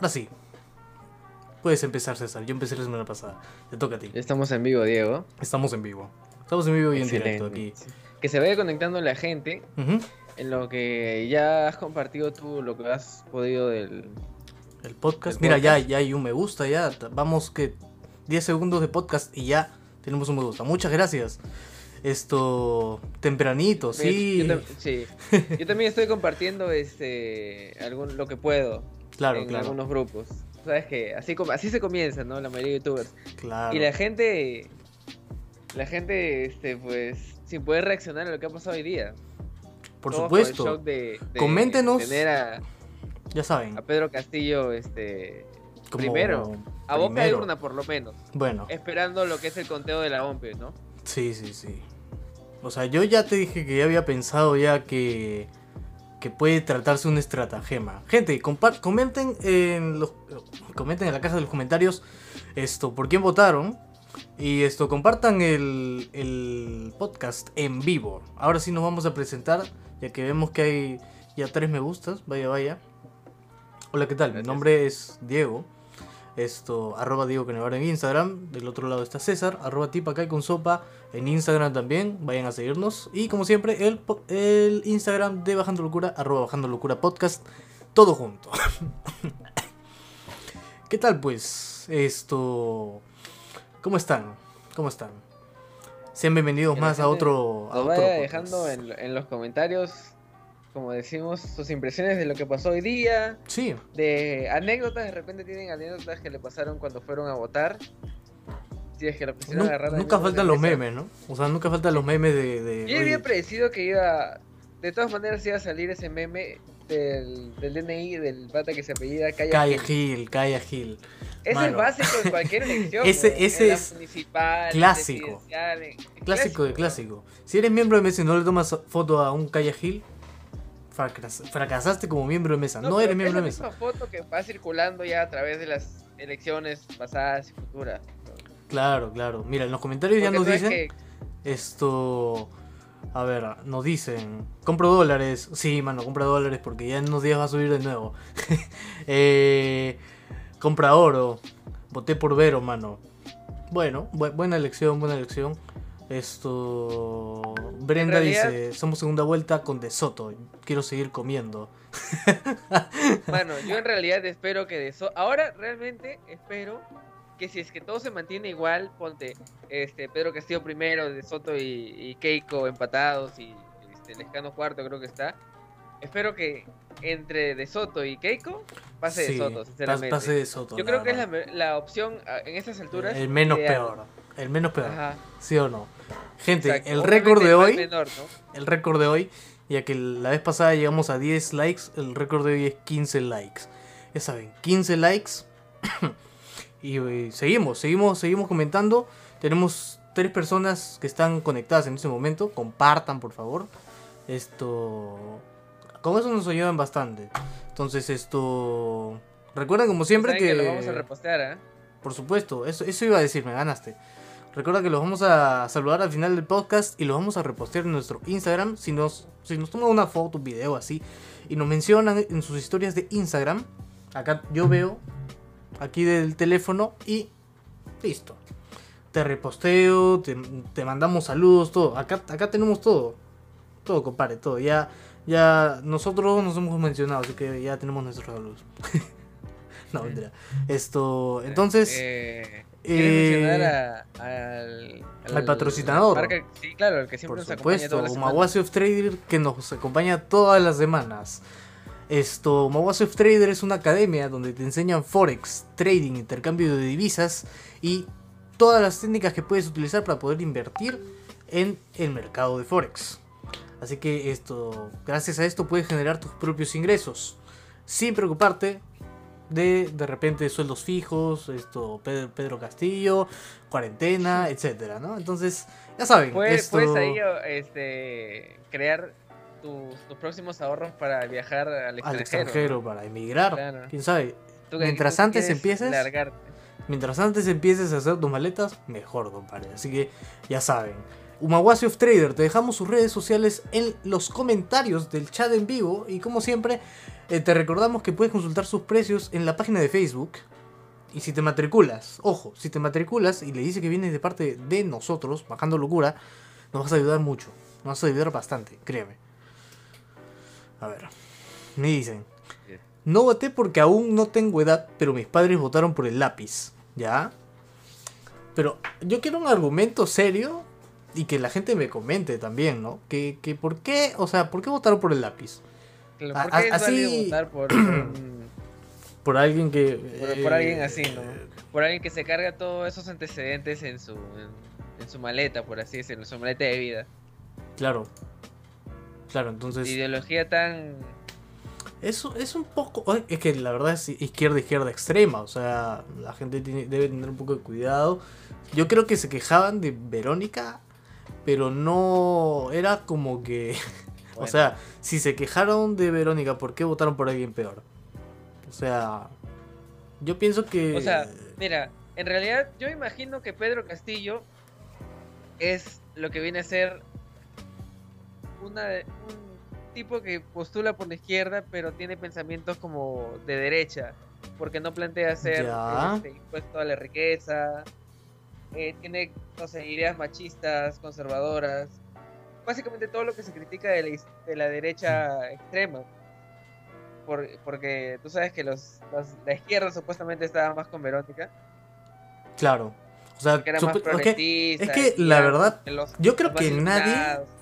Ahora sí. Puedes empezar, César. Yo empecé la semana pasada. Te toca a ti. Estamos en vivo, Diego. Estamos en vivo. Estamos en vivo y en directo aquí. Que se vaya conectando la gente en lo que ya has compartido tú, lo que has podido del... El podcast. El Mira, ya, podcast. ya hay un me gusta, ya. Vamos que 10 segundos de podcast y ya tenemos un me gusta. Muchas gracias. Esto, tempranito, sí. Yo, sí. Yo también estoy compartiendo este algún lo que puedo Claro, en claro. algunos grupos. Sabes que así así se comienza, ¿no? La mayoría de youtubers. Claro. Y la gente la gente este pues sin poder reaccionar a lo que ha pasado hoy día. Por Todo supuesto. shock de, de Coméntenos. tener a, Ya saben. a Pedro Castillo este como primero. a boca de urna por lo menos, Bueno, esperando lo que es el conteo de la OMP, ¿no? sí, sí, sí. O sea, yo ya te dije que ya había pensado ya que que puede tratarse una estratagema. Gente, comenten en los comenten en la caja de los comentarios esto por quién votaron y esto compartan el, el podcast en vivo. Ahora sí nos vamos a presentar ya que vemos que hay ya tres me gustas. Vaya, vaya. Hola, ¿qué tal? Mi nombre es Diego. Esto, arroba Diego Canevaro en Instagram. Del otro lado está César, arroba Tipacay con sopa en Instagram también. Vayan a seguirnos. Y como siempre, el, el Instagram de Bajando Locura, arroba Bajando Locura Podcast. Todo junto. ¿Qué tal pues? Esto... ¿Cómo están? ¿Cómo están? Sean bienvenidos más a otro... A Nos otro vaya dejando en, en los comentarios, como decimos, sus impresiones de lo que pasó hoy día, Sí, de anécdotas, de repente tienen anécdotas que le pasaron cuando fueron a votar. Si es que lo Nu- agarrar nunca faltan los memes, ¿no? O sea, nunca faltan los memes de... de, Yo había predecido que iba, de todas maneras iba a salir ese meme del, del DNI del pata que se apellida Calla Calla Gil. Gil, Calla Gil. Es Mano. el básico en cualquier elección. Ese- ese en es municipal, en clásico. Clásico de ¿no? clásico. Si eres miembro de mesa y no le tomas foto a un Calla Gil, fracas- fracasaste como miembro de mesa. No, eres es miembro de mesa. misma foto que va circulando ya a través de las elecciones pasadas y futuras. Claro, claro. Mira, en los comentarios ya nos no es dicen que- esto. A ver, nos dicen, compro dólares. Sí, mano, compra dólares porque ya en unos días va a subir de nuevo. Eh, compra oro. Voté por Vero, mano. Bueno, bu- buena elección, buena elección. Esto. Brenda realidad- dice: Somos segunda vuelta con De Soto. Quiero seguir comiendo. Bueno, yo en realidad espero que de eso. Ahora realmente espero que si es que todo se mantiene igual, ponte este Pedro Castillo primero, De Soto y, y Keiko empatados y este, Lescano cuarto creo que está. Espero que entre De Soto y Keiko pase Sí, De Soto, sinceramente. Pase De Soto. yo creo que es la, la opción ah, en estas alturas. El menos ideal. peor. El menos peor. Ajá, ¿Sí o no? Gente, exacto. el récord de hoy. menor, ¿no? el récord de hoy, ya que la vez pasada llegamos a 10 likes, el récord de hoy es 15 likes. Ya saben, 15 likes. y eh, seguimos, seguimos, seguimos comentando. Tenemos tres personas que están conectadas en este momento. Compartan, por favor. Esto. Con eso nos ayudan bastante. Entonces, esto. Recuerden, como siempre, que. lo vamos a repostear, ¿ah? Por supuesto, eso, eso iba a decir, me ganaste. Recuerda que los vamos a saludar al final del podcast y los vamos a repostear en nuestro Instagram. Si nos, si nos toman una foto, un video así y nos mencionan en sus historias de Instagram, acá yo veo aquí del teléfono y listo. Te reposteo, te, te mandamos saludos, todo. Acá, acá tenemos todo. Todo, compadre, todo. Ya, ya nosotros nos hemos mencionado, así que ya tenemos nuestros saludos. no, mentira. Esto, entonces... Eh, eh, ¿Quieres mencionar a- al, al patrocinador. marca- sí, claro, el que siempre Por nos supuesto. Mawasi of Trader que nos acompaña todas las semanas. Esto, Mawasi of Trader es una academia donde te enseñan forex, trading, intercambio de divisas y todas las técnicas que puedes utilizar para poder invertir en el mercado de forex. Así que esto, gracias a esto puedes generar tus propios ingresos sin preocuparte de de repente sueldos fijos, esto Pedro, Pedro Castillo, cuarentena, etcétera, ¿no? Entonces, ya saben, Puedes, esto- puedes ahí este, crear tus, tus próximos ahorros para viajar al al extranjero. extranjero para emigrar, Claro. quién sabe. Mientras tú antes empieces- largarte. Mientras antes empieces a hacer tus maletas, mejor, compadre. Así que ya saben. Umawasi of Trader, te dejamos sus redes sociales en los comentarios del chat en vivo. Y como siempre, eh, te recordamos que puedes consultar sus precios en la página de Facebook. Y si te matriculas, ojo, si te matriculas y le dices que vienes de parte de nosotros, bajando locura, nos vas a ayudar mucho. Nos vas a ayudar bastante, créeme. A ver, me dicen, no voté porque aún no tengo edad, pero mis padres votaron por el lápiz, ¿ya? Pero yo quiero un argumento serio y que la gente me comente también, ¿no? Que, que por qué, o sea, ¿por qué votaron por el lápiz? ¿Por A- qué es así- votar por, alguien que... por, por eh, alguien así, ¿no? Por alguien que se carga todos esos antecedentes en su, en, en su maleta, por así decirlo, en su maleta de vida. Claro. Claro, entonces... De ideología tan... Eso es un poco. Es que la verdad es izquierda, izquierda extrema. O sea, la gente tiene- debe tener un poco de cuidado. Yo creo que se quejaban de Verónica, pero no. Era como que. o sea, si se quejaron de Verónica, ¿por qué votaron por alguien peor? O sea, yo pienso que. O sea, mira, en realidad yo imagino que Pedro Castillo es lo que viene a ser una, un tipo que postula por la izquierda, pero tiene pensamientos como de derecha, porque no plantea hacer este, impuesto a la riqueza, eh, tiene, no sé, ideas machistas, conservadoras, básicamente todo lo que se critica de la, is- de la derecha extrema. Por- porque tú sabes que los, los- la izquierda supuestamente estaba más con Verónica, claro. O sea, era más es que la verdad, los- yo creo que nadie,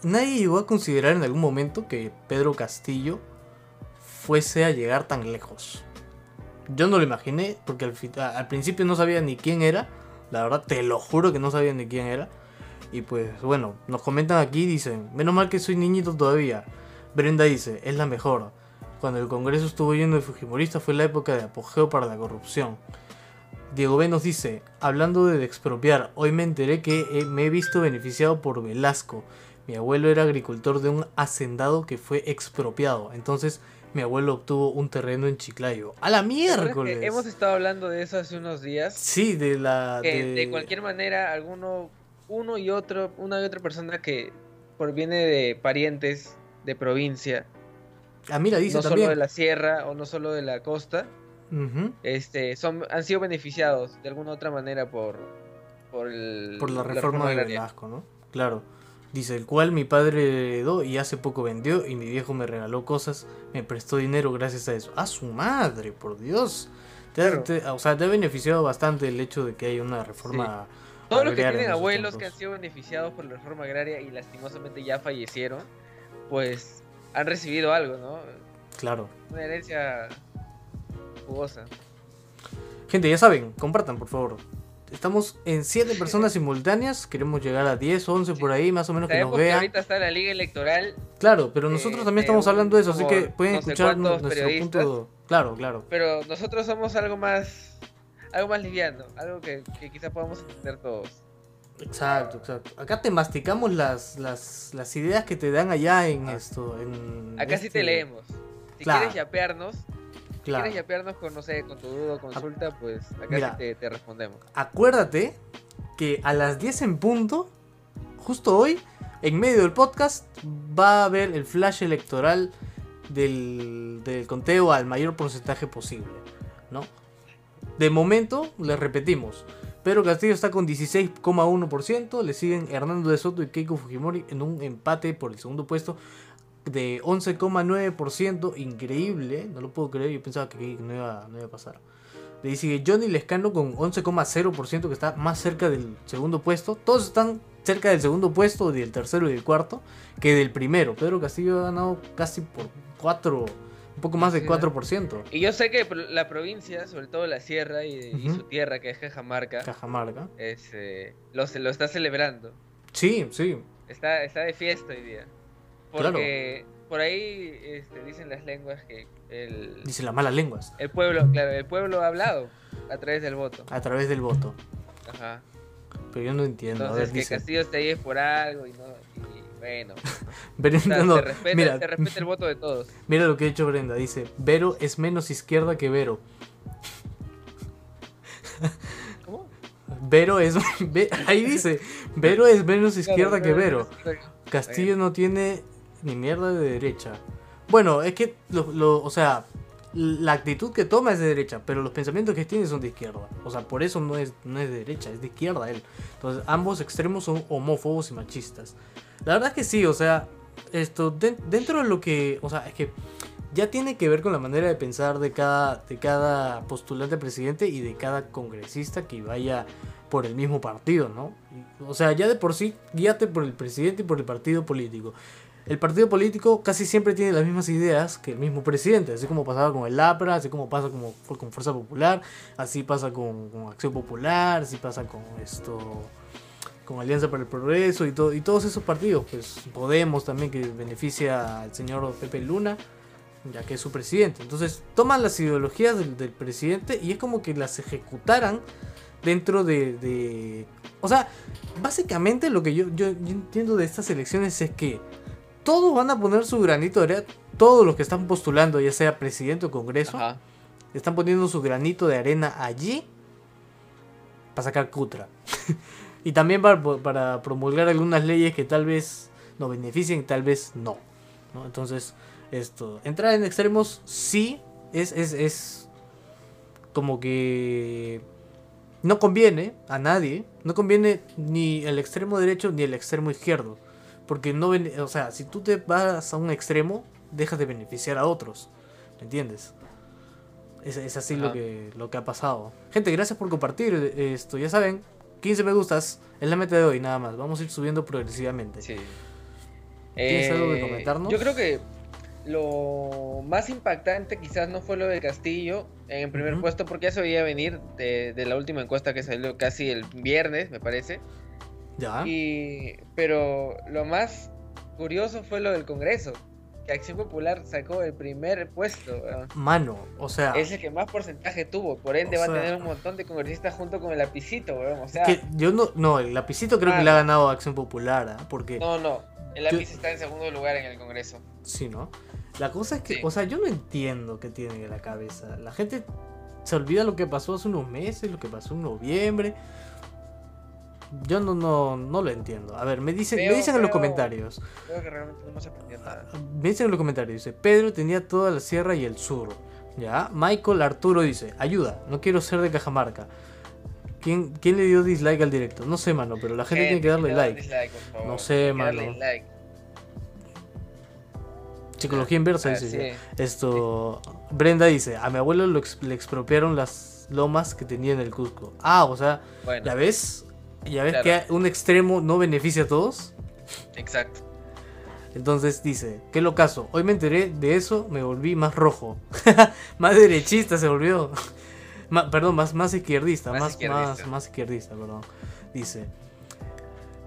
nadie llegó a considerar en algún momento que Pedro Castillo fuese a llegar tan lejos. Yo no lo imaginé porque al principio no sabía ni quién era. La verdad, te lo juro que no sabía ni quién era. Y pues bueno, nos comentan aquí, dicen, menos mal que soy niñito todavía. Brenda dice, es la mejor. Cuando el Congreso estuvo lleno de fujimoristas fue la época de apogeo para la corrupción. Diego B nos dice, hablando de expropiar, hoy me enteré que eh, me he visto beneficiado por Velasco. Mi abuelo era agricultor de un hacendado que fue expropiado. Entonces mi abuelo obtuvo un terreno en Chiclayo. ¡A la ¿Te acuerdas que miércoles! Hemos estado hablando de eso hace unos días. Sí, de la... que de- de cualquier manera, alguno, uno y otro, una y otra persona que proviene de parientes de provincia, Ah, mira, dice no solo también. de la sierra o no solo de la costa, este, son, han sido beneficiados de alguna otra manera por, por, el- Por la reforma de agraria. Velasco, ¿no? Claro. Dice, el cual mi padre heredó y hace poco vendió y mi viejo me regaló cosas, me prestó dinero gracias a eso. ¡A su madre, por Dios! Te ha- Claro. te- o sea, te ha beneficiado bastante el hecho de que haya una reforma... Todos los que tienen abuelos que han sido beneficiados por la reforma agraria y lastimosamente ya fallecieron, pues han recibido algo, ¿no? Claro. Una herencia jugosa. Gente, ya saben, compartan, por favor. Estamos en 7 personas simultáneas, queremos llegar a 10, 11 por ahí, más o menos que nos que vean. ahorita está la liga electoral, Claro, pero nosotros eh, también de estamos hablando de eso, así que pueden no escuchar nuestro punto... Claro, claro. pero nosotros somos algo más, algo más liviano, algo que, que quizá podamos entender todos. Exacto, exacto. Acá te masticamos las, las, las ideas que te dan allá en esto. En Acá sí este- te leemos. Si Claro. quieres yapearnos, Claro. quieres yapearnos con, no sé, con tu duda o consulta, pues acá Mira. sí te, te respondemos. Acuérdate que a las 10 en punto, justo hoy, en medio del podcast, va a haber el flash electoral del, del conteo al mayor porcentaje posible, ¿no? De momento, les repetimos, Pedro Castillo está con 16,1%, le siguen Hernando de Soto y Keiko Fujimori en un empate por el segundo puesto de 11,9%, increíble, no lo puedo creer, yo pensaba que no iba, no iba a pasar. Le sigue Johnny Lescano con 11,0% que está más cerca del segundo puesto. Todos están cerca del segundo puesto, del tercero y del cuarto, que del primero. Pedro Castillo ha ganado casi por 4, un poco más de Sí. 4%. Y yo sé que la provincia, sobre todo la sierra y, su tierra, que es Cajamarca, Cajamarca. es, eh, lo, lo está celebrando. Sí, sí. Está, está de fiesta hoy día. Porque por ahí este, dicen las lenguas que el, Dicen las malas lenguas. el pueblo, claro, el pueblo ha hablado a través del voto. A través del voto. Ajá. Pero yo no entiendo. a Entonces ver, que dice. Castillo esté ahí es por algo y no. Y bueno. Brenda, o sea, no, se, respeta, mira, se respeta el voto de todos. mira lo que ha hecho Brenda. Dice, Vero es menos izquierda que Vero. ¿Cómo? Vero es. ahí dice: Vero es menos izquierda que Vero. Castillo no tiene ni mierda de derecha. Bueno, es que, lo, o sea, la actitud que toma es de derecha, pero los pensamientos que tiene son de izquierda. O sea, por eso no es, no es de derecha, es de izquierda él. Entonces, ambos extremos son homófobos y machistas. La verdad es que sí, o sea, esto dentro de lo que, o sea, es que ya tiene que ver con la manera de pensar de cada, de cada postulante presidente y de cada congresista que vaya por el mismo partido, ¿no? O sea, ya de por sí, guíate por el presidente y por el partido político. El partido político casi siempre tiene las mismas ideas que el mismo presidente, así como pasaba con el APRA, así como pasa como, con Fuerza Popular, así pasa con, Acción Popular, así pasa con esto con Alianza para el Progreso y, todo, y todos esos partidos, pues Podemos también que beneficia al señor Pepe Luna, ya que es su presidente. Entonces toman las ideologías del, presidente y es como que las ejecutaran dentro de, O sea, básicamente lo que yo, yo, entiendo de estas elecciones es que todos van a poner su granito de arena, todos los que están postulando, ya sea presidente o congreso, están poniendo su granito de arena allí para sacar cutra. y también para, para, promulgar algunas leyes que tal vez nos beneficien, tal vez no. ¿no? Entonces, esto. Entrar en extremos sí es, es, es como que no conviene a nadie. No conviene ni el extremo derecho ni el extremo izquierdo. Porque no, o sea, si tú te vas a un extremo, dejas de beneficiar a otros. ¿Me entiendes? Es, así lo que, lo que ha pasado. Gente, gracias por compartir esto. Ya saben, 15 me gustas es la meta de hoy, nada más. Vamos a ir subiendo progresivamente. Sí. ¿Tienes algo que eh, comentarnos? Yo creo que lo más impactante quizás no fue lo de Castillo en el primer puesto porque ya se veía venir de, la última encuesta que salió casi el viernes, me parece. Ya. Y, pero lo más curioso fue lo del Congreso, que Acción Popular sacó el primer puesto. Mano, o sea... Es el que más porcentaje tuvo, por ende va a tener un montón de congresistas junto con el lapicito, o sea... yo no, no, el lapicito creo que le ha ganado a Acción Popular, ¿ah? porque... No, no, el lápiz está en segundo lugar en el Congreso. Sí, ¿no? La cosa es que, o sea, yo no entiendo qué tienen en la cabeza. La gente se olvida lo que pasó hace unos meses, lo que pasó en noviembre. Yo no, no, no lo entiendo. A ver, me dicen, me dicen en los comentarios. Creo que realmente no hemos aprendido nada. Me dicen en los comentarios, dice, Pedro tenía toda la sierra y el sur. ¿Ya? Michael Arturo dice, ayuda, no quiero ser de Cajamarca. ¿Quién, ¿Quién le dio dislike al directo? No sé, mano, pero la gente, tiene que darle like. No sé, mano. Psicología inversa, ah, dice. Esto. Brenda dice: A mi abuelo le expropiaron las lomas que tenía en el Cusco. Ah, o sea, ¿ya ves? ¿Ya ves que un extremo no beneficia a todos? Exacto. Entonces dice: ¿Qué lo caso? Hoy me enteré de eso, me volví más rojo. más derechista se volvió. perdón, más, más izquierdista. Más, más, más izquierdista, perdón. Dice.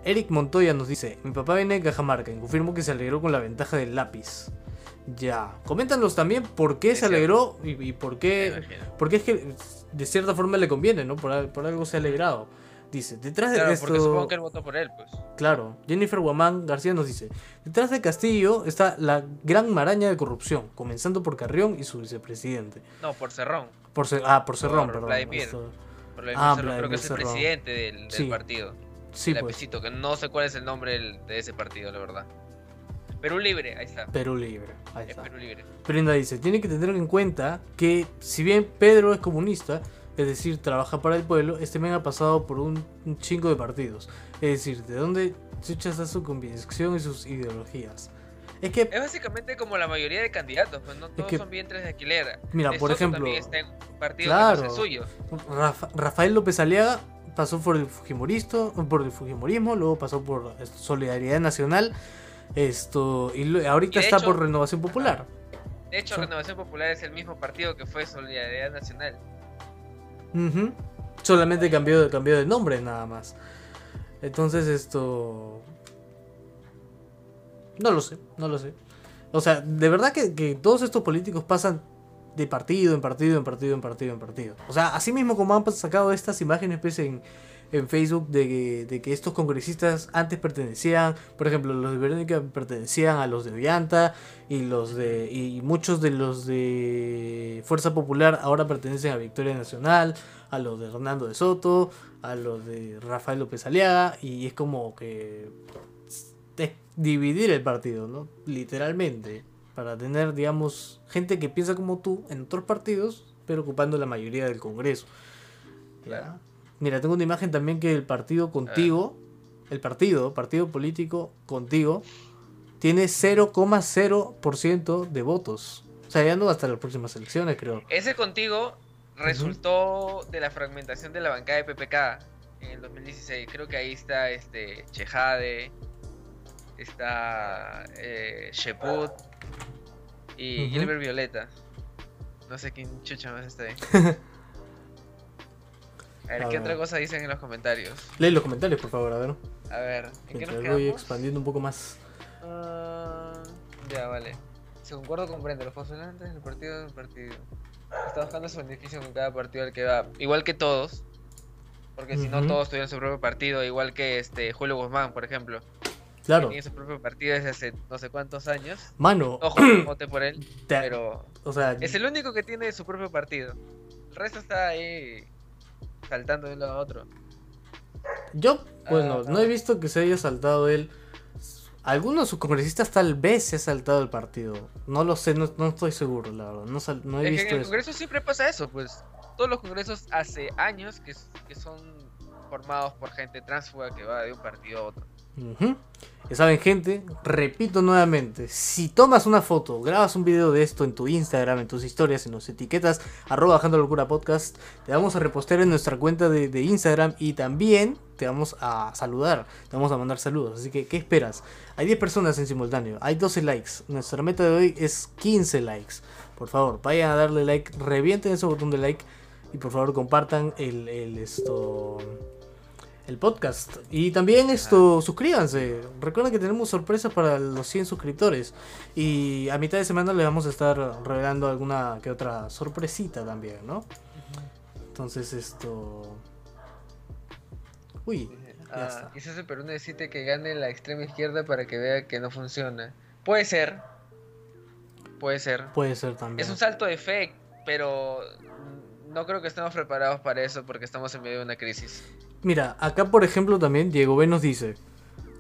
Eric Montoya nos dice, mi papá viene de Cajamarca y confirmo que se alegró con la ventaja del lápiz. Ya, coméntanos también por qué se alegró y, por qué, porque es que de cierta forma le conviene, ¿no? Por, algo se ha alegrado. Dice, detrás de claro, esto... porque supongo que él votó por él, pues. Claro, Jennifer Guamán García nos dice, detrás de Castillo está la gran maraña de corrupción, comenzando por Carrión y su vicepresidente. No, por Cerrón. Por ah, por Cerrón, perdón. Vladimir. Por ah, Cerrón, creo que es el presidente del, partido. Sí, pues. que no sé cuál es el nombre de ese partido, la verdad. Perú Libre, ahí está. Perú Libre, ahí está. Perú Libre. Brenda dice, tiene que tener en cuenta que si bien Pedro es comunista, es decir, trabaja para el pueblo, este men ha pasado por un, chingo de partidos. Es decir, ¿de dónde se echa su convicción y sus ideologías? Es que... Es básicamente como la mayoría de candidatos, pues no todos son vientres de alquiler. Mira, por ejemplo... También está en un partido claro, suyo. Rafael López Aliaga pasó por el por el Fujimorismo, luego pasó por Solidaridad Nacional, esto y ahorita está por Renovación Popular. De hecho, Renovación Popular es el mismo partido que fue Solidaridad Nacional. Solamente cambió, cambió de nombre nada más. Entonces esto... No lo sé, no lo sé. O sea, de verdad que, que todos estos políticos pasan de partido en partido, en partido, en partido, en partido. O sea, así mismo como han sacado estas imágenes pues, en, en Facebook de que, de que estos congresistas antes pertenecían, por ejemplo, los de Verónica pertenecían a los de Ollanta y los de y muchos de los de Fuerza Popular ahora pertenecen a Victoria Nacional, a los de Hernando de Soto, a los de Rafael López Aliaga y es como que dividir el partido, ¿no? Literalmente, para tener, digamos, gente que piensa como tú en otros partidos, pero ocupando la mayoría del Congreso. Claro. Mira, tengo una imagen también que el partido contigo, el partido, partido político contigo, tiene 0,0% de votos. O sea, ya no hasta las próximas elecciones, creo. Ese contigo resultó de la fragmentación de la bancada de PPK en el 2016. Creo que ahí está este Chejade, está eh, Sheput y. Gilbert Violeta. No sé quién chucha más está ahí. A ver, A ¿qué ver. otra cosa dicen en los comentarios? Lee los comentarios, por favor, a ver. A ver, ¿en qué nos Mientras voy expandiendo un poco más. Ah, ya, vale. Se concuerdo con Brenda, los postulantes del partido del partido. Está buscando su beneficio con cada partido al que va. Igual que todos. Porque si no todos tuvieran su propio partido, igual que este Julio Guzmán, por ejemplo. Claro, Tiene su propio partido desde hace no sé cuántos años. mano, Ojo, no voté por él, te- pero o sea, es el único que tiene su propio partido. El resto está ahí saltando de un lado a otro. yo, bueno, Ah, no he visto que se haya saltado él. Algunos de sus congresistas tal vez se ha saltado el partido. No lo sé, no, no estoy seguro, la verdad. No, sal- no he Es que visto en el eso. Congreso siempre pasa eso, pues. Todos los congresos hace años que, que son formados por gente transfuga que va de un partido a otro. Ya saben, gente, repito nuevamente, si tomas una foto, grabas un video de esto en tu Instagram, en tus historias, en los etiquetas, arroba bajando podcast, te vamos a repostear en nuestra cuenta de, Instagram y también te vamos a saludar, te vamos a mandar saludos. Así que, ¿qué esperas? Hay 10 personas en simultáneo, hay 12 likes. Nuestra meta de hoy es 15 likes. Por favor, vayan a darle like, revienten ese botón de like y por favor compartan el esto el podcast. Y también esto, suscríbanse. Recuerden que tenemos sorpresas para los 100 suscriptores. Y a mitad de semana les vamos a estar revelando alguna que otra sorpresita también, ¿no? Entonces esto... Uy, ya Ah, quizás el Perú necesite que gane la extrema izquierda para que vea que no funciona. Puede ser. Puede ser. Puede ser también. Es un salto de fe, pero no creo que estemos preparados para eso porque estamos en medio de una crisis. Mira, acá por ejemplo también Diego B nos dice,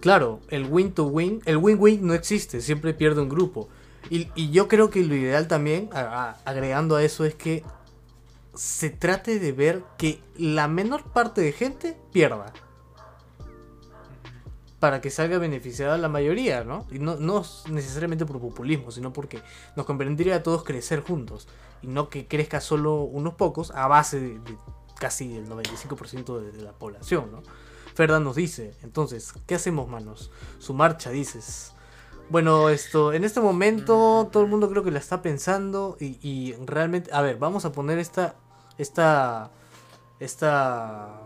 claro, el win to win, el win-win no existe, siempre pierde un grupo. Y, yo creo que lo ideal también, agregando a eso, es que se trate de ver que la menor parte de gente pierda. Para que salga beneficiada la mayoría, ¿no? Y no, necesariamente por populismo, sino porque nos convendría a todos crecer juntos. Y no que crezca solo unos pocos a base de casi el 95% de, de la población, ¿no? Ferda nos dice, entonces, ¿qué hacemos, manos? Su marcha, dices. Bueno, esto, en este momento todo el mundo creo que la está pensando y, y realmente, a ver, vamos a poner esta, esta, esta,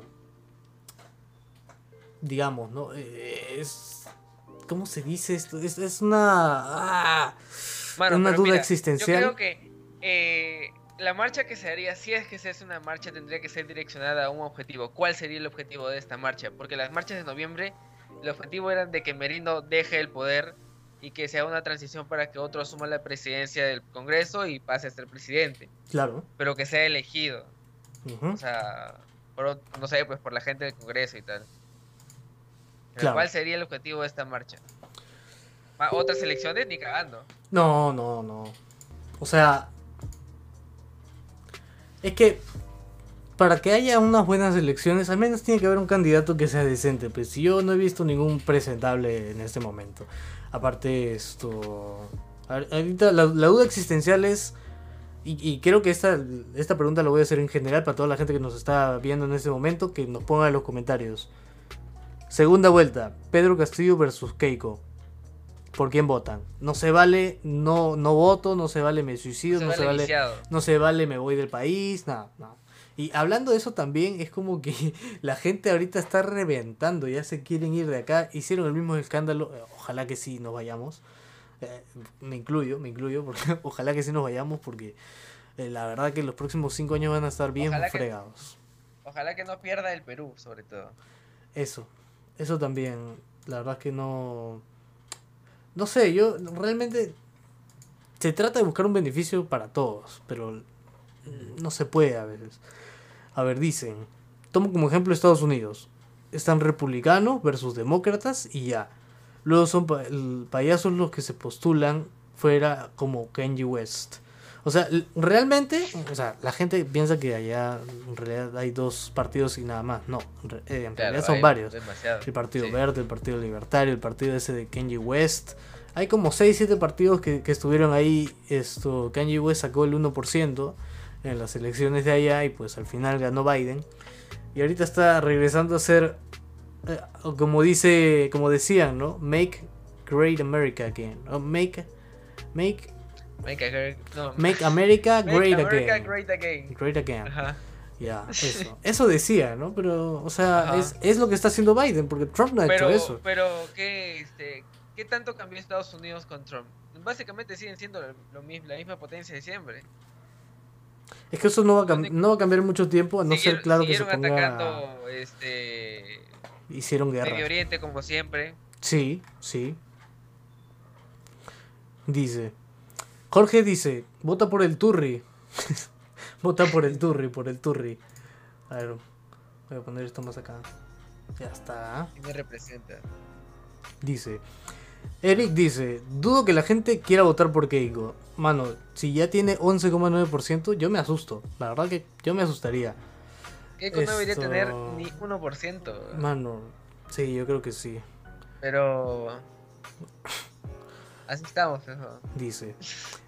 digamos, ¿no? Eh, Es, ¿cómo se dice esto? Es, es una, ah, una duda mira, existencial. Yo creo que eh, la marcha que se haría, si es que se hace una marcha, tendría que ser direccionada a un objetivo. ¿Cuál sería el objetivo de esta marcha? Porque las marchas de noviembre, el objetivo era de que Merino deje el poder y que sea una transición para que otro asuma la presidencia del Congreso y pase a ser presidente, Claro. pero que sea elegido. O sea, por, no sé, pues por la gente del Congreso y tal. Claro. ¿Cuál sería el objetivo de esta marcha? Ma- ¿Otras elecciones? Ni cagando. No, no, no. O sea, es que para que haya unas buenas elecciones, al menos tiene que haber un candidato que sea decente. Pues yo no he visto ningún presentable en este momento. Aparte, esto. Ahorita la, la duda existencial es. Y, y creo que esta, esta pregunta la voy a hacer en general para toda la gente que nos está viendo en este momento, que nos ponga en los comentarios. Segunda vuelta, Pedro Castillo versus Keiko. ¿Por quién votan? No se vale, no, no voto, no se vale, me suicido, Se no vale se vale, no se vale, me voy del país, nada, nada. Y hablando de eso también, es como que la gente ahorita está reventando, ya se quieren ir de acá, hicieron el mismo escándalo, eh, ojalá que sí nos vayamos, Eh, me incluyo, me incluyo, porque ojalá que sí nos vayamos, porque eh, la verdad que los próximos cinco años van a estar bien Ojalá que- fregados. Ojalá que no pierda el Perú, sobre todo. Eso, eso también. La verdad es que no. No sé, yo realmente. Se trata de buscar un beneficio para todos, pero no se puede a veces. A ver, dicen. Tomo como ejemplo Estados Unidos. Están republicanos versus demócratas y ya. Luego son pa- payasos los que se postulan fuera como Kanye West. O sea, realmente, o sea, la gente piensa que allá en realidad hay dos partidos y nada más. No, en, eh, Claro, realidad son varios. demasiado. El Partido Sí. Verde, el Partido Libertario, el partido ese de Kanye West. Hay como 6, 7 partidos que, que estuvieron ahí. Esto, Kanye West sacó el 1% en las elecciones de allá y pues al final ganó Biden. Y ahorita está regresando a ser, eh, como dice, como decían, ¿no? Make Great America Again. O make, make, Make, a- no, make America Make Great America Again. Great Again. Great Again. Ajá. Ya, eso. Eso decía, ¿no? Pero, o sea, es, es lo que está haciendo Biden, porque Trump no ha Pero, hecho eso. pero ¿qué, este, ¿qué tanto cambió Estados Unidos con Trump? Básicamente siguen siendo lo, lo mismo, la misma potencia de siempre. Es que eso no va a, cam- no va a cambiar mucho tiempo, a no ser claro que se ponga... atacando este, Hicieron Medio guerra. Oriente como siempre. Sí, sí. Dice. Jorge dice, vota por el Turri. vota por el Turri, por el Turri. A ver, voy a poner esto más acá. Ya está. Y me representa. Dice. Eric dice, dudo que la gente quiera votar por Keiko. Mano, si ya tiene 11,9%, yo me asusto. La verdad que yo me asustaría. Keiko no debería tener ni 1%. Mano, sí, yo creo que sí. Pero. Así estamos, ¿no? Dice.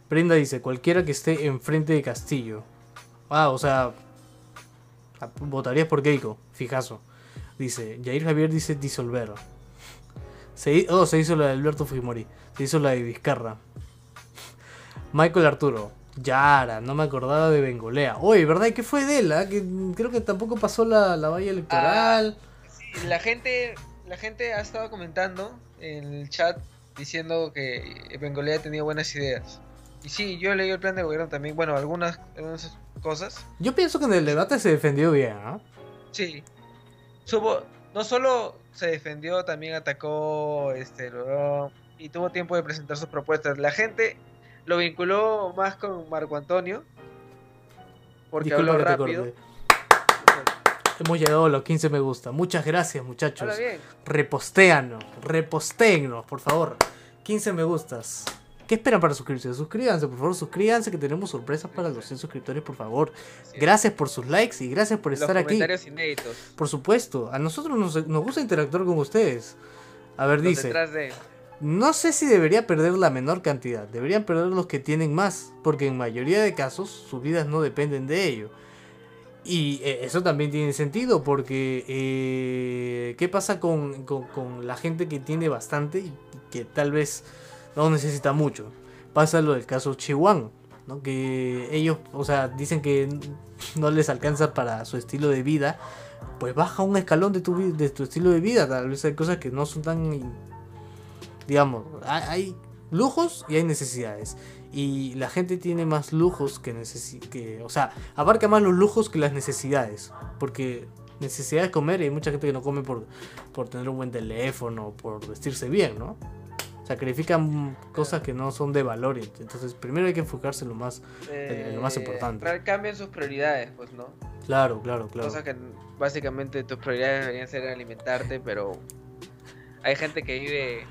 Brenda dice, cualquiera que esté enfrente de Castillo. Ah, o sea, votarías por Keiko, fijazo. Dice, Jair Javier dice disolver. Se, oh, se hizo la de Alberto Fujimori. Se hizo la de Vizcarra. Michael Arturo. Yara, no me acordaba de Bengolea. Oye, ¿verdad? ¿Y ¿Qué fue de él? ah? Que creo que tampoco pasó la, la valla electoral. Sí, la gente, la gente ha estado comentando en el chat diciendo que Bengolea tenido buenas ideas. Y sí, yo leí el plan de gobierno también, bueno, algunas, algunas cosas. Yo pienso que en el debate se defendió bien, ¿ah? Sí. Supo, no solo se defendió, también atacó, este, logró- y tuvo tiempo de presentar sus propuestas. La gente lo vinculó más con Marco Antonio, porque Disculpa habló rápido. Hemos llegado a los 15 me gusta. Muchas gracias, muchachos. Repostéanos, repostéennos, por favor. 15 me gustas. ¿Qué esperan para suscribirse? Suscríbanse, por favor, suscríbanse que tenemos sorpresas para los 100 suscriptores, por favor. Gracias por sus likes y gracias por Los estar aquí. comentarios inéditos. Por supuesto, a nosotros nos, nos gusta interactuar con ustedes. A ver, los dice, detrás de... no sé si debería perder la menor cantidad, deberían perder los que tienen más, porque en mayoría de casos sus vidas no dependen de ello. Y eh, eso también tiene sentido, porque eh, ¿qué pasa con, con- con la gente que tiene bastante y que tal vez no necesita mucho? Pasa lo del caso Chihuahua, ¿no? que ellos, o sea, dicen que no les alcanza para su estilo de vida, pues baja un escalón de tu, de tu estilo de vida, tal vez hay cosas que no son tan digamos, hay, lujos y hay necesidades. Y la gente tiene más lujos que necesidades. O sea, abarca más los lujos que las necesidades. Porque necesidades de comer y hay mucha gente que no come por, por tener un buen teléfono, por vestirse bien, ¿no? Sacrifican cosas que no son de valor. Entonces, primero hay que enfocarse en lo más. En lo más importante. real- Cambian sus prioridades, pues, ¿no? Claro, claro, claro. Cosa que básicamente tus prioridades deberían ser alimentarte, pero hay gente que vive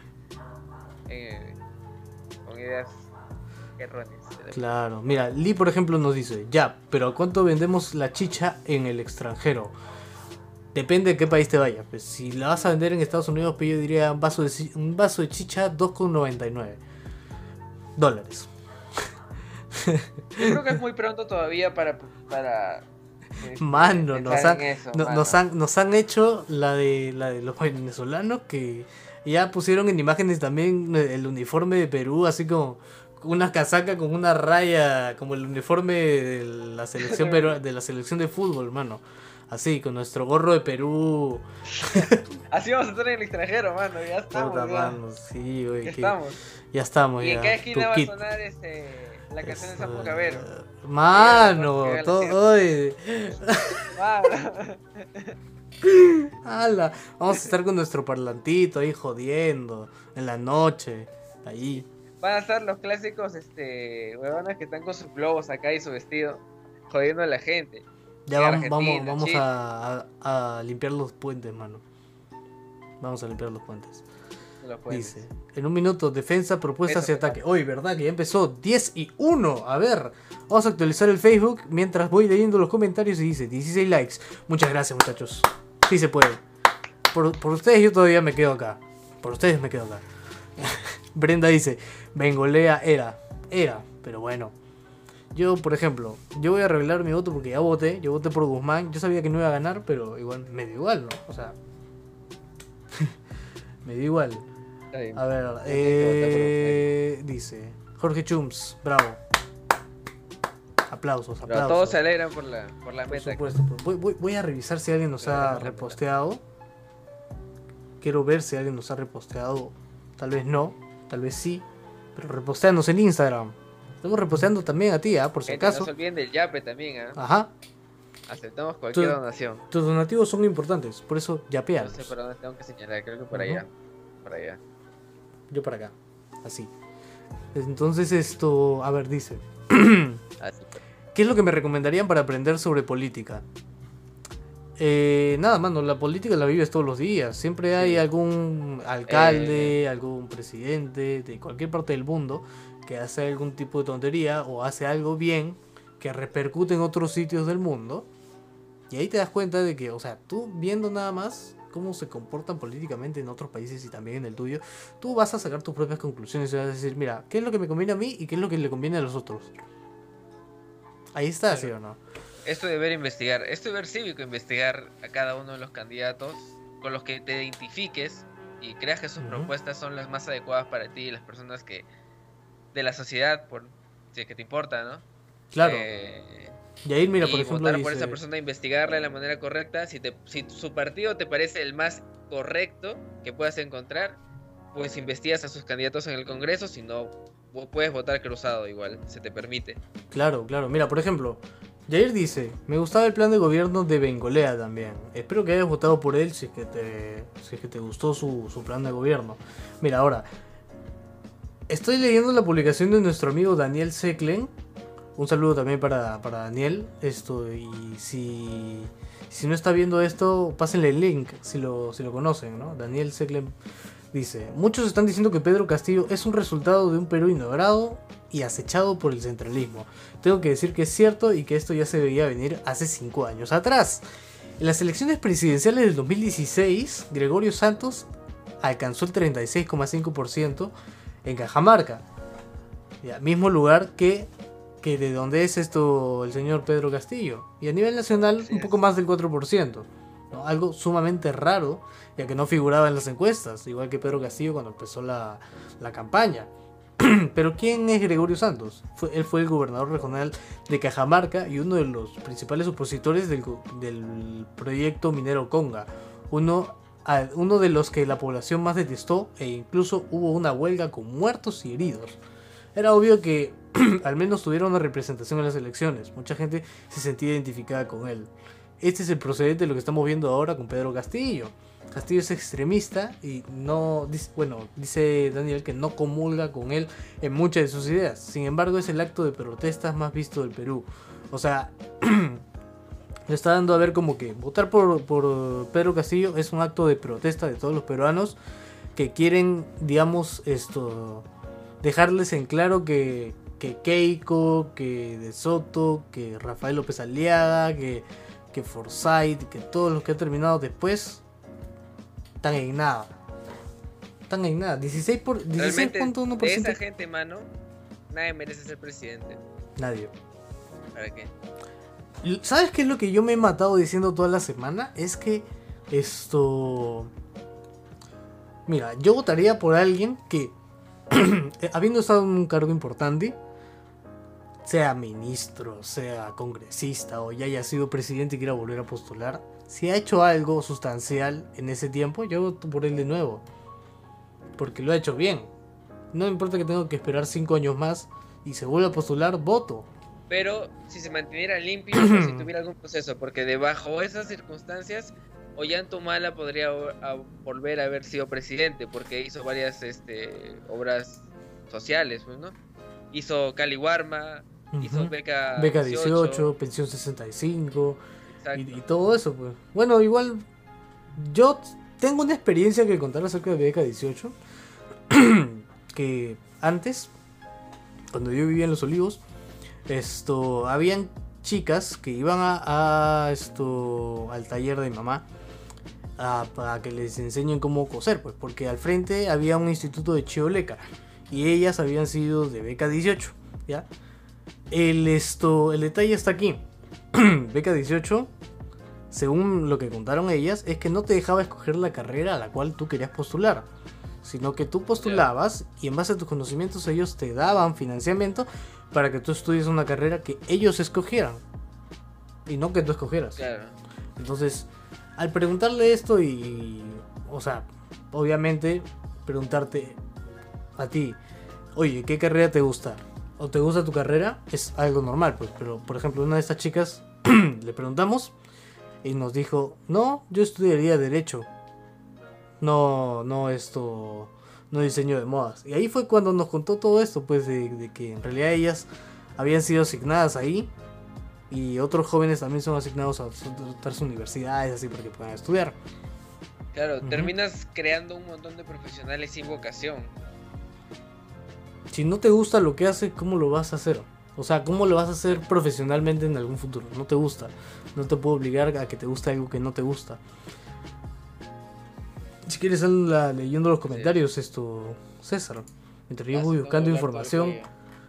eh, con ideas erróneas. Claro, mira, Lee por ejemplo nos dice, ya, pero ¿a cuánto vendemos la chicha en el extranjero? Depende de qué país te vayas. Pues si la vas a vender en Estados Unidos, pues yo diría un vaso de, un vaso de chicha 2,99 dólares. Yo creo que es muy pronto todavía para... para este, Mano, nos han, eso, no- mano. nos, han, nos han hecho la de, la de los venezolanos que ya pusieron en imágenes también el uniforme de Perú, así como una casaca con una raya, como el uniforme de la selección peru- de la selección de fútbol, mano. Así, con nuestro gorro de Perú. Así vamos a estar en el extranjero, mano. Ya estamos. Puta, ya. mano, sí, güey, Ya que- estamos. ya estamos, Y en cada esquina va a sonar este, La canción de Samu Cabero. Mano, Llega la todo. oye. Ala, Vamos a estar con nuestro parlantito ahí jodiendo en la noche. Ahí. Van a estar los clásicos, este, huevones que están con sus globos acá y su vestido, jodiendo a la gente. Ya vamos, vamos, a, a- a limpiar los puentes, mano. Vamos a limpiar los puentes. Dice, en un minuto, defensa, propuestas Eso y ataque. Hoy, ¿verdad? Que ya empezó 10 y 1. A ver, vamos a actualizar el Facebook mientras voy leyendo los comentarios y dice 16 likes. Muchas gracias, muchachos. Sí se puede. Por, por ustedes yo todavía me quedo acá. Por ustedes me quedo acá. Brenda dice, Bengolea era. Era, pero bueno. Yo, por ejemplo, yo voy a revelar mi voto porque ya voté. Yo voté por Guzmán. Yo sabía que no iba a ganar, pero igual me dio igual, ¿no? O sea, me dio igual. A ver, por eh, dice Jorge Chums, bravo. Aplausos, Pero aplausos. todos se alegran por la, por la Por supuesto. pero Voy, voy- voy a revisar si alguien nos Pero ha reposteado. Quiero ver si alguien nos ha reposteado. Tal vez no, tal vez sí. Pero reposteanos en Instagram. Estamos reposteando también a ti, ¿ah? por si Gente, no acaso. se olviden del yape también, ¿ah? Ajá. Aceptamos cualquier Tú- donación. Tus donativos son importantes, por eso No yapeanos. sé por dónde tengo que señalar, creo que por Ujú. allá. Por allá. Yo para acá. Así. Entonces esto, a ver, dice. Ah, sí, pero- ¿Qué es lo que me recomendarían para aprender sobre política? Eh, nada, mano, la política la vives todos los días. Siempre hay algún Eh. alcalde, algún presidente de cualquier parte del mundo que hace algún tipo de tontería o hace algo bien que repercute en otros sitios del mundo. Y ahí te das cuenta de que, o sea, tú viendo nada más cómo se comportan políticamente en otros países y también en el tuyo, tú vas a sacar tus propias conclusiones y vas a decir, mira, ¿qué es lo que me conviene a mí y qué es lo que le conviene a los otros? Ahí está, ¿sí o no? Esto de ver investigar, esto de ver cívico, investigar a cada uno de los candidatos con los que te identifiques y creas que sus propuestas son las más adecuadas para ti y las personas que de la sociedad, por si es que te importa, ¿no? Claro. Eh, y ahí, mira, y por ejemplo, votar por dice- esa persona, investigarla de la manera correcta. Si, te, si su partido te parece el más correcto que puedas encontrar, pues investigas a sus candidatos en el Congreso. Si no, puedes votar cruzado igual, se te permite. Claro, claro. Mira, por ejemplo, Jair dice, me gustaba el plan de gobierno de Bengolea también. Espero que hayas votado por él si es que te, si es que te gustó su, su plan de gobierno. Mira, ahora, estoy leyendo la publicación de nuestro amigo Daniel Seklen. Un saludo también para, para Daniel. Esto, y si, si no está viendo esto, pásenle el link si lo, si lo conocen, ¿no? Daniel Seklen dice, muchos están diciendo que Pedro Castillo es un resultado de un Perú ignorado y acechado por el centralismo. Tengo que decir que es cierto y que esto ya se veía venir hace 5 años atrás. En las elecciones presidenciales del 2016, Gregorio Santos alcanzó el 36,5% en Cajamarca. Ya, mismo lugar que, que de donde es esto el señor Pedro Castillo. Y a nivel nacional, Así un es. poco más del 4%. ¿no? Algo sumamente raro, ya que no figuraba en las encuestas, igual que Pedro Castillo cuando empezó la, la campaña. Pero ¿quién es Gregorio Santos? Fue- él fue el gobernador regional de Cajamarca y uno de los principales opositores del, del proyecto minero Conga. Uno, uno de los que la población más detestó e incluso hubo una huelga con muertos y heridos. Era obvio que al menos tuviera una representación en las elecciones. Mucha gente se sentía identificada con él. Este es el procedente de lo que estamos viendo ahora con Pedro Castillo. Castillo es extremista y no, bueno, dice Daniel que no comulga con él en muchas de sus ideas. Sin embargo, es el acto de protestas más visto del Perú. O sea, le está dando a ver como que votar por, por Pedro Castillo es un acto de protesta de todos los peruanos que quieren, digamos, esto, dejarles en claro que, que Keiko, que De Soto, que Rafael López Aliaga, que, que Forsyth, que todos los que han terminado después están en nada. Están en nada. 16 por Realmente, de esa 16.1%. gente, mano, nadie merece ser presidente. Nadie. ¿Para qué? ¿Sabes qué es lo que yo me he matado diciendo toda la semana? Es que esto... Mira, yo votaría por alguien que, habiendo estado en un cargo importante, sea ministro, sea congresista o ya haya sido presidente y quiera volver a postular, si ha hecho algo sustancial en ese tiempo, yo voto por él de nuevo. Porque lo ha hecho bien. No me importa que tenga que esperar 5 años más y se vuelve a postular, voto. Pero si se mantuviera limpio o si tuviera algún proceso, porque debajo de esas circunstancias, Ollantumala podría volver a haber sido presidente, porque hizo varias este, obras sociales, pues, ¿no? Hizo Caliwarma, hizo Beca, Beca 18, Pensión 65 y, y, todo eso, pues. Bueno, igual yo tengo una experiencia que contar acerca de Beca 18, que antes, cuando yo vivía en Los Olivos, esto, habían chicas que iban a, esto, al taller de mamá para que les enseñen cómo coser, pues, porque al frente había un instituto de Chioleca y ellas habían sido de beca 18, ¿ya? El, esto, el detalle está aquí. beca 18, según lo que contaron ellas, es que no te dejaba escoger la carrera a la cual tú querías postular, sino que tú postulabas y en base a tus conocimientos ellos te daban financiamiento para que tú estudies una carrera que ellos escogieran y no que tú escogieras. Entonces, al preguntarle esto y, o sea, obviamente preguntarte a ti, oye, ¿qué carrera te gusta? ¿O te gusta tu carrera? Es algo normal, pues, pero por ejemplo, una de estas chicas le preguntamos y nos dijo, no, yo estudiaría derecho. No, no esto, no diseño de modas. Y ahí fue cuando nos contó todo esto, pues de, que en realidad ellas habían sido asignadas ahí y otros jóvenes también son asignados a otras universidades así porque puedan estudiar. Claro, terminas creando un montón de profesionales sin vocación. Si no te gusta lo que hace, ¿cómo lo vas a hacer? O sea, ¿cómo lo vas a hacer profesionalmente en algún futuro? No te gusta. No te puedo obligar a que te guste algo que no te gusta. Si quieres, anda leyendo los comentarios, esto, César. Mientras yo voy buscando información.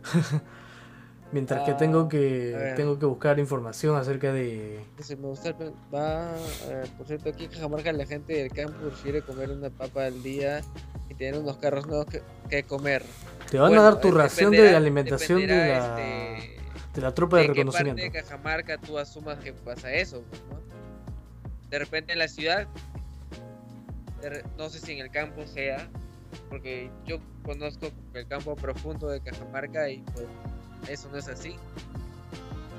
Mientras que tengo que tengo que buscar información acerca de. me gusta, va, por cierto, aquí en Cajamarca la gente del campo quiere comer una papa al día y tener unos carros nuevos que, comer. Te van a dar tu ración de alimentación de la, este, de la tropa de, reconocimiento. En de Cajamarca tú asumas que pasa eso, pues, ¿no? De repente en la ciudad, no sé si en el campo sea, porque yo conozco el campo profundo de Cajamarca y pues eso no es así.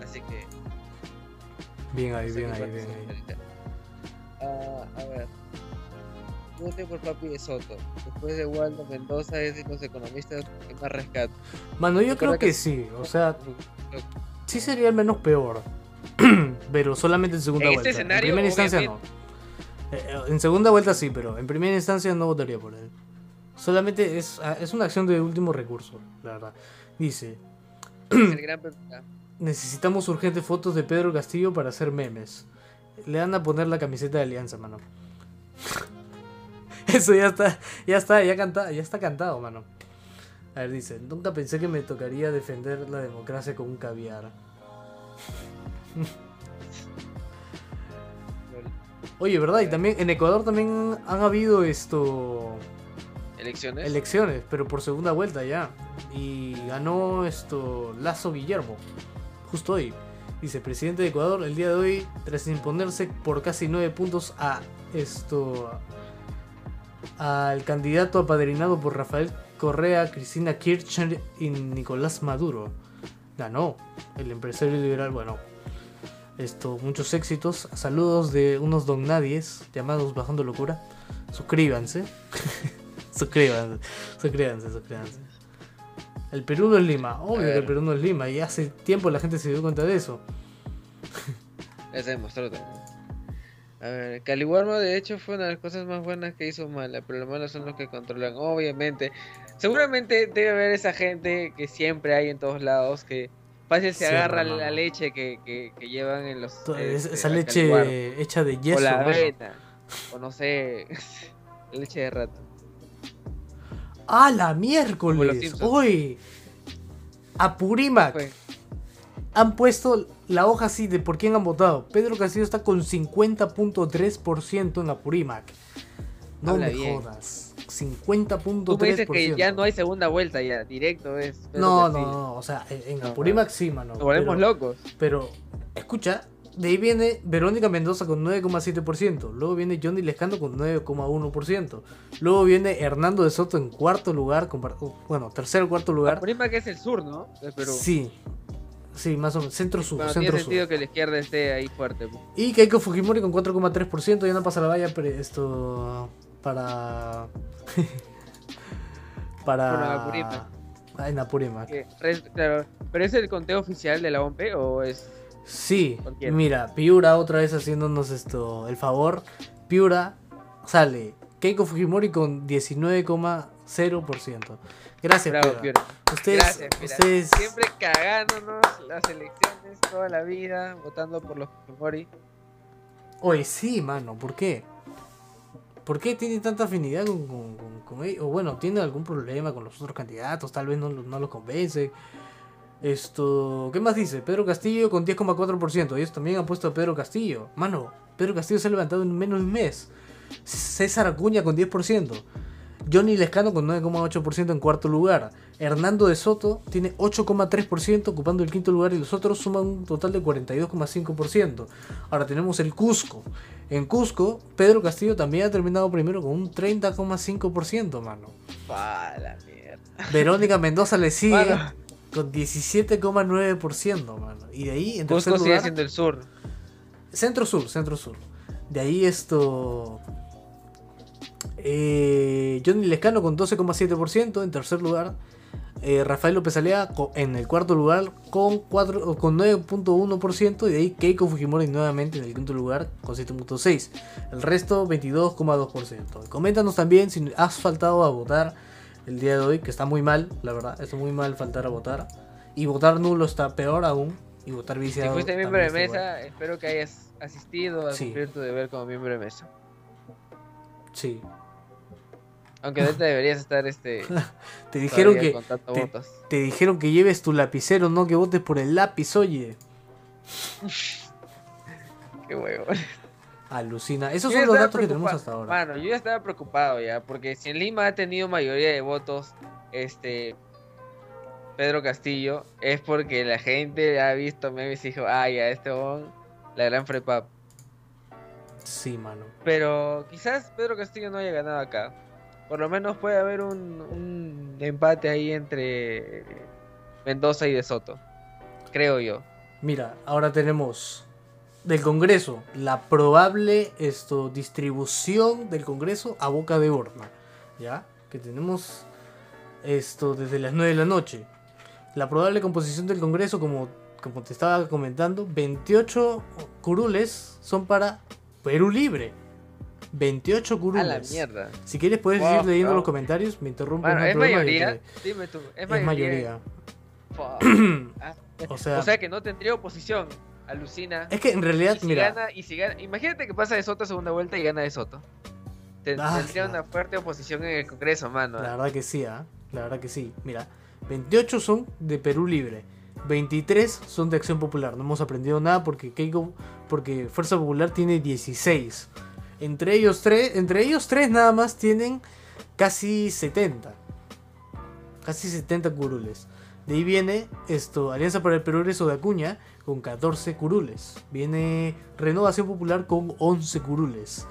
Así que. Bien ahí, bien ahí, bien ahí. Ah, a ver. Vote por Papi de Soto. Después de Waldo Mendoza es de los economistas que más rescata. Mano, yo creo que, sí. O sea, sí sería el menos peor. pero solamente en segunda vuelta. en primera instancia no. Eh, en segunda vuelta sí, pero en primera instancia no votaría por él. Solamente es, ah, es una acción de último recurso, la verdad. Dice, Necesitamos urgentes fotos de Pedro Castillo para hacer memes. Le dan a poner la camiseta de Alianza, mano. Eso ya está, ya está, ya canta, ya está cantado, mano. A ver, dice, nunca pensé que me tocaría defender la democracia con un caviar. Oye, ¿verdad? Y también en Ecuador también han habido esto Elecciones. Elecciones, pero por segunda vuelta ya. Y ganó esto Lazo Guillermo. Justo hoy. Vicepresidente de Ecuador el día de hoy, tras imponerse por casi nueve puntos a esto. al candidato apadrinado por Rafael Correa, Cristina Kirchner y Nicolás Maduro. Ganó el empresario liberal. Bueno, esto, muchos éxitos. Saludos de unos don nadies llamados Bajando Locura. Suscríbanse. suscríbanse, suscríbanse, suscríbanse. El Perú no es Lima, obvio que el Perú no es Lima, y hace tiempo la gente se dio cuenta de eso. Ya se demostró también. A ver, Caliwarma de hecho fue una de las cosas más buenas que hizo Mala, pero lo malo son los que controlan, obviamente. Seguramente debe haber esa gente que siempre hay en todos lados que fácil se agarra la leche que, que, llevan en los... Este, esa leche hecha de yeso. O la avena, o no sé, leche de rato. ¡Ah, la miércoles! ¡Uy! A Purimac. Han puesto la hoja así de por quién han votado. Pedro Castillo está con 50.3% en la Purimac. No me jodas. 50.3%. Tú me dices que ya no hay segunda vuelta, ya directo es. no, no, no, o sea, en, la Apurimac sí, mano. Nos volvemos locos. Pero, escucha, De ahí viene Verónica Mendoza con 9,7%. Luego viene Johnny Lescano con 9,1%. Luego viene Hernando de Soto en cuarto lugar. Bueno, tercer o cuarto lugar. Que es el sur, ¿no? Sí. Sí, más o menos. Centro-sur. Bueno, centro tiene sentido que la izquierda esté ahí fuerte. pues. Y Keiko Fujimori con 4,3%. Ya no pasa la valla, pero esto. Para. para. Bueno, Apurímac. Ah, en Apurímac. Que res- claro, ¿Pero es el conteo oficial de la OMP o es.? Sí, mira, Piura otra vez haciéndonos esto el favor. Piura sale Keiko Fujimori con 19,0%. Gracias, Bravo, Piura. Piura. Ustedes, Gracias, Piura. ustedes Siempre cagándonos las elecciones toda la vida, votando por los Fujimori. Oye, sí, mano, ¿por qué? ¿Por qué tiene tanta afinidad con, con, ellos? O bueno, tiene algún problema con los otros candidatos, tal vez no, no los convence. Esto, ¿qué más dice? Pedro Castillo con 10,4%. Ellos también han puesto a Pedro Castillo. Mano, Pedro Castillo se ha levantado en menos de un mes. César Acuña con 10%. Johnny Lescano con 9,8% en cuarto lugar. Hernando de Soto tiene 8,3% ocupando el quinto lugar y los otros suman un total de 42,5%. Ahora tenemos el Cusco. En Cusco, Pedro Castillo también ha terminado primero con un 30,5%, mano. Pa, la mierda. Verónica Mendoza le sigue Mano. con 17,9%, mano. Y de ahí, en tercer Cusco sigue lugar, siendo el sur. Centro Sur, Centro Sur. De ahí esto. eh, Johnny Lescano con 12,7% en tercer lugar. Eh, Rafael López Alea en el cuarto lugar con, 4 con 9.1%. Y de ahí Keiko Fujimori nuevamente en el quinto lugar con 7.6%. El resto 22,2%. Coméntanos también si has faltado a votar el día de hoy, que está muy mal, la verdad. Está muy mal faltar a votar. Y votar nulo está peor aún. Y votar Si viciado. fuiste miembro de mesa, espero que hayas asistido a Sí. cumplir tu deber como miembro de mesa. Sí. Aunque ahorita deberías estar este. Te dijeron que te- votos. te dijeron que lleves tu lapicero, no que votes por el lápiz, oye. Qué huevo. Alucina. Esos Yo son los datos que tenemos hasta ahora. Mano, yo ya estaba preocupado ya, porque si en Lima ha tenido mayoría de votos, este Pedro Castillo, es porque la gente ha visto memes y dijo, ah, ya, este bon, la gran frepa. Sí, mano. Pero quizás Pedro Castillo no haya ganado acá. Por lo menos puede haber un, empate ahí entre Mendoza y De Soto. Creo yo. Mira, ahora tenemos del Congreso la probable esto, distribución del Congreso a boca de urna. ¿Ya? Que tenemos esto desde las 9 de la noche. La probable composición del Congreso, como, como te estaba comentando, 28 curules son para Perú Libre. 28 curules. A la mierda. Si quieres puedes Wow, ir leyendo wow. los comentarios, me interrumpes. Bueno, no ¿es mayoría? Dime tú. Es Es mayoría. mayoría. Fuck. Ah, O sea- o sea que no tendría oposición. Alucina. Es que en realidad, y si mira, gana, y si gana, imagínate que pasa de Soto a segunda vuelta y gana de Soto. Ten- Ah, tendría una fuerte oposición en el Congreso, mano. La verdad que sí, ¿ah? La verdad que sí. Mira, 28 son de Perú Libre. 23 son de Acción Popular. No hemos aprendido nada porque Keiko, porque Fuerza Popular tiene 16. Entre ellos tres, entre ellos tres nada más tienen casi 70. Casi 70 curules. De ahí viene esto, Alianza para el Progreso de Acuña con 14 curules. Viene Renovación Popular con 11 curules.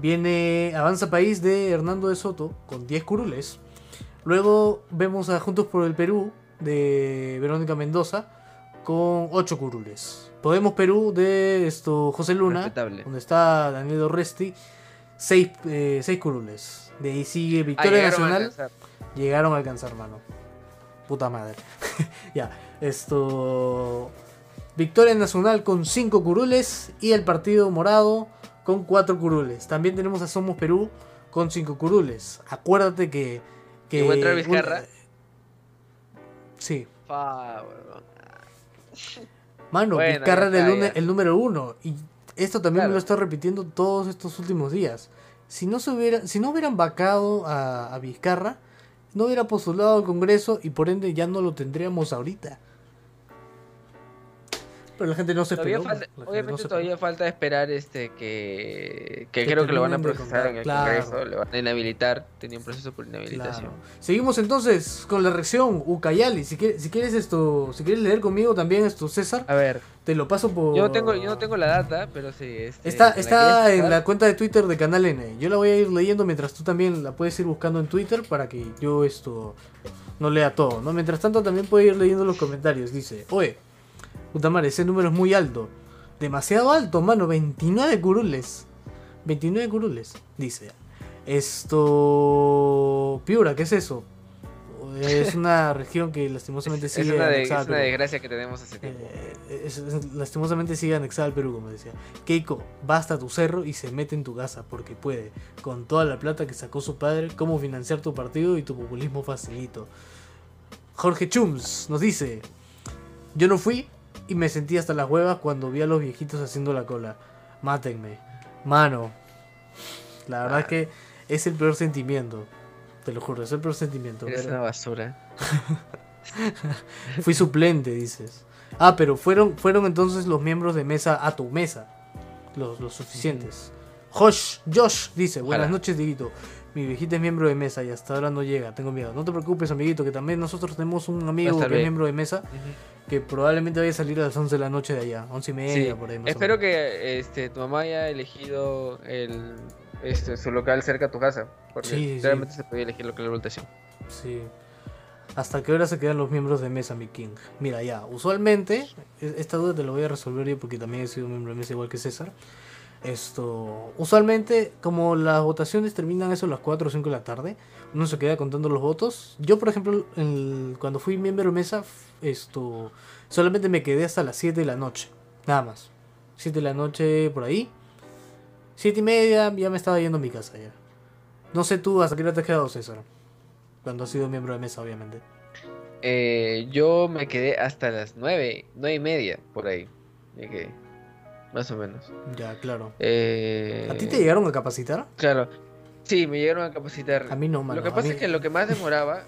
Viene Avanza País de Hernando de Soto con 10 curules. Luego vemos a Juntos por el Perú de Verónica Mendoza con 8 curules. Podemos Perú de esto José Luna, Respetable. donde está Daniel Orresti, 6 curules. De ahí sigue Ah, Victoria llegaron Nacional. Llegaron a alcanzar, mano. Puta madre. ya, esto. Victoria Nacional con 5 curules y el Partido Morado con 4 curules. También tenemos a Somos Perú con 5 curules. Acuérdate que. que ¿Llegó a entrar un- Vizcarra? Sí. Mano, Bueno, Vizcarra era el, número uno. Y esto también Claro. me lo estoy repitiendo todos estos últimos días. Si no, se hubiera, si no hubieran vacado a, a Vizcarra, no hubiera postulado al Congreso y por ende ya no lo tendríamos ahorita. Pero la gente no se esperó. falta- no obviamente se todavía falta esperar este que, que Que creo que lo van a procesar en el claro. Congreso, le van a inhabilitar, tenía un proceso por Claro. inhabilitación. Seguimos entonces con la reacción Ucayali. Si quieres, si quieres esto, si quieres leer conmigo también esto, César, A ver, te lo paso por. yo no tengo, yo no tengo la data, pero sí. Este, Está, ¿la está en pasar? la cuenta de Twitter de Canal N. Yo la voy a ir leyendo mientras tú también la puedes ir buscando en Twitter para que yo esto no lea todo, ¿no? Mientras tanto también puedes ir leyendo los comentarios. Dice, oye, puta madre, ese número es muy alto. Demasiado alto, mano. 29 curules. 29 curules, dice. Esto... Piura, ¿qué es eso? Es una región que lastimosamente sigue es una, de- es una desgracia que tenemos hace tiempo. Eh, es- es- lastimosamente sigue anexada al Perú, como decía. Keiko, basta tu cerro y se mete en tu casa porque puede, con toda la plata que sacó su padre, cómo financiar tu partido y tu populismo facilito. Jorge Chums nos dice, yo no fui y me sentí hasta las huevas cuando vi a los viejitos haciendo la cola. Mátenme. Mano. La verdad Ah. es que es el peor sentimiento. Te lo juro, es el peor sentimiento. Ver- una basura. Fui suplente, dices. Ah, pero fueron, fueron entonces los miembros de mesa a tu mesa. Los, los suficientes. Josh, Josh dice, buenas noches, Diguito. Mi viejita es miembro de mesa y hasta ahora no llega, tengo miedo. No te preocupes, amiguito, que también nosotros tenemos un amigo que es miembro de mesa que probablemente vaya a salir a las 11 de la noche de allá, 11 y media, Sí, por ahí más o espero menos. que este, tu mamá haya elegido el, este, su local cerca a tu casa. Porque Sí, sí, sí. realmente se podía elegir local de votación. Sí. ¿Hasta qué hora se quedan los miembros de mesa, mi king? Mira, ya, usualmente, e- esta duda te la voy a resolver yo porque también he sido miembro de mesa igual que César. Esto, usualmente, como las votaciones terminan eso a las 4 o 5 de la tarde, uno se queda contando los votos. Yo, por ejemplo, cuando fui miembro de mesa, esto, solamente me quedé hasta las 7 de la noche, nada más. 7 de la noche por ahí. 7 y media, ya me estaba yendo a mi casa ya. No sé tú, ¿hasta qué hora te has quedado, César? Cuando has sido miembro de mesa, obviamente. Eh, yo me quedé hasta las nueve, nueve y media, por ahí. Me quedé. Más o menos. Ya, claro. Eh, ¿A ti te llegaron a capacitar? Claro. Sí, me llegaron a capacitar. A mí no, mano. lo que pasa mí- es que lo que más demoraba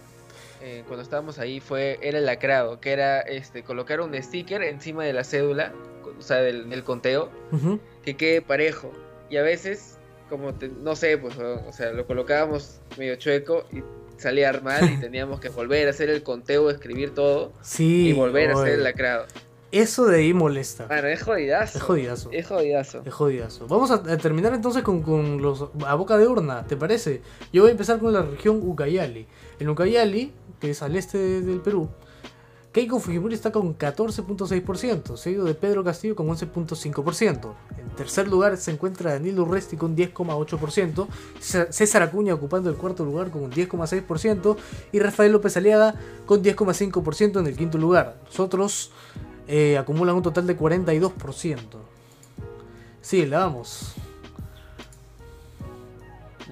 eh, cuando estábamos ahí fue era el lacrado, que era este colocar un sticker encima de la cédula, o sea, del, del conteo, Ujú. que quede parejo. Y a veces, como te- no sé, pues, o, sea, lo colocábamos medio chueco y salía mal y teníamos que volver a hacer el conteo, escribir todo Sí. y volver a hacer el lacrado. Eso de ahí molesta. Bueno, es jodidazo. Es jodidazo. Es jodidazo. Es jodidazo. Vamos a, terminar entonces con, con los a boca de urna, ¿te parece? Yo voy a empezar con la región Ucayali. En Ucayali, que es al este de- del Perú, Keiko Fujimori está con 14.6%, seguido de Pedro Castillo con 11.5%. En tercer lugar se encuentra Danilo Urresti con 10.8%, César- César Acuña ocupando el cuarto lugar con un 10.6% y Rafael López Aliaga con 10.5% en el quinto lugar. Nosotros eh, acumulan un total de 42%. Sí, la vamos.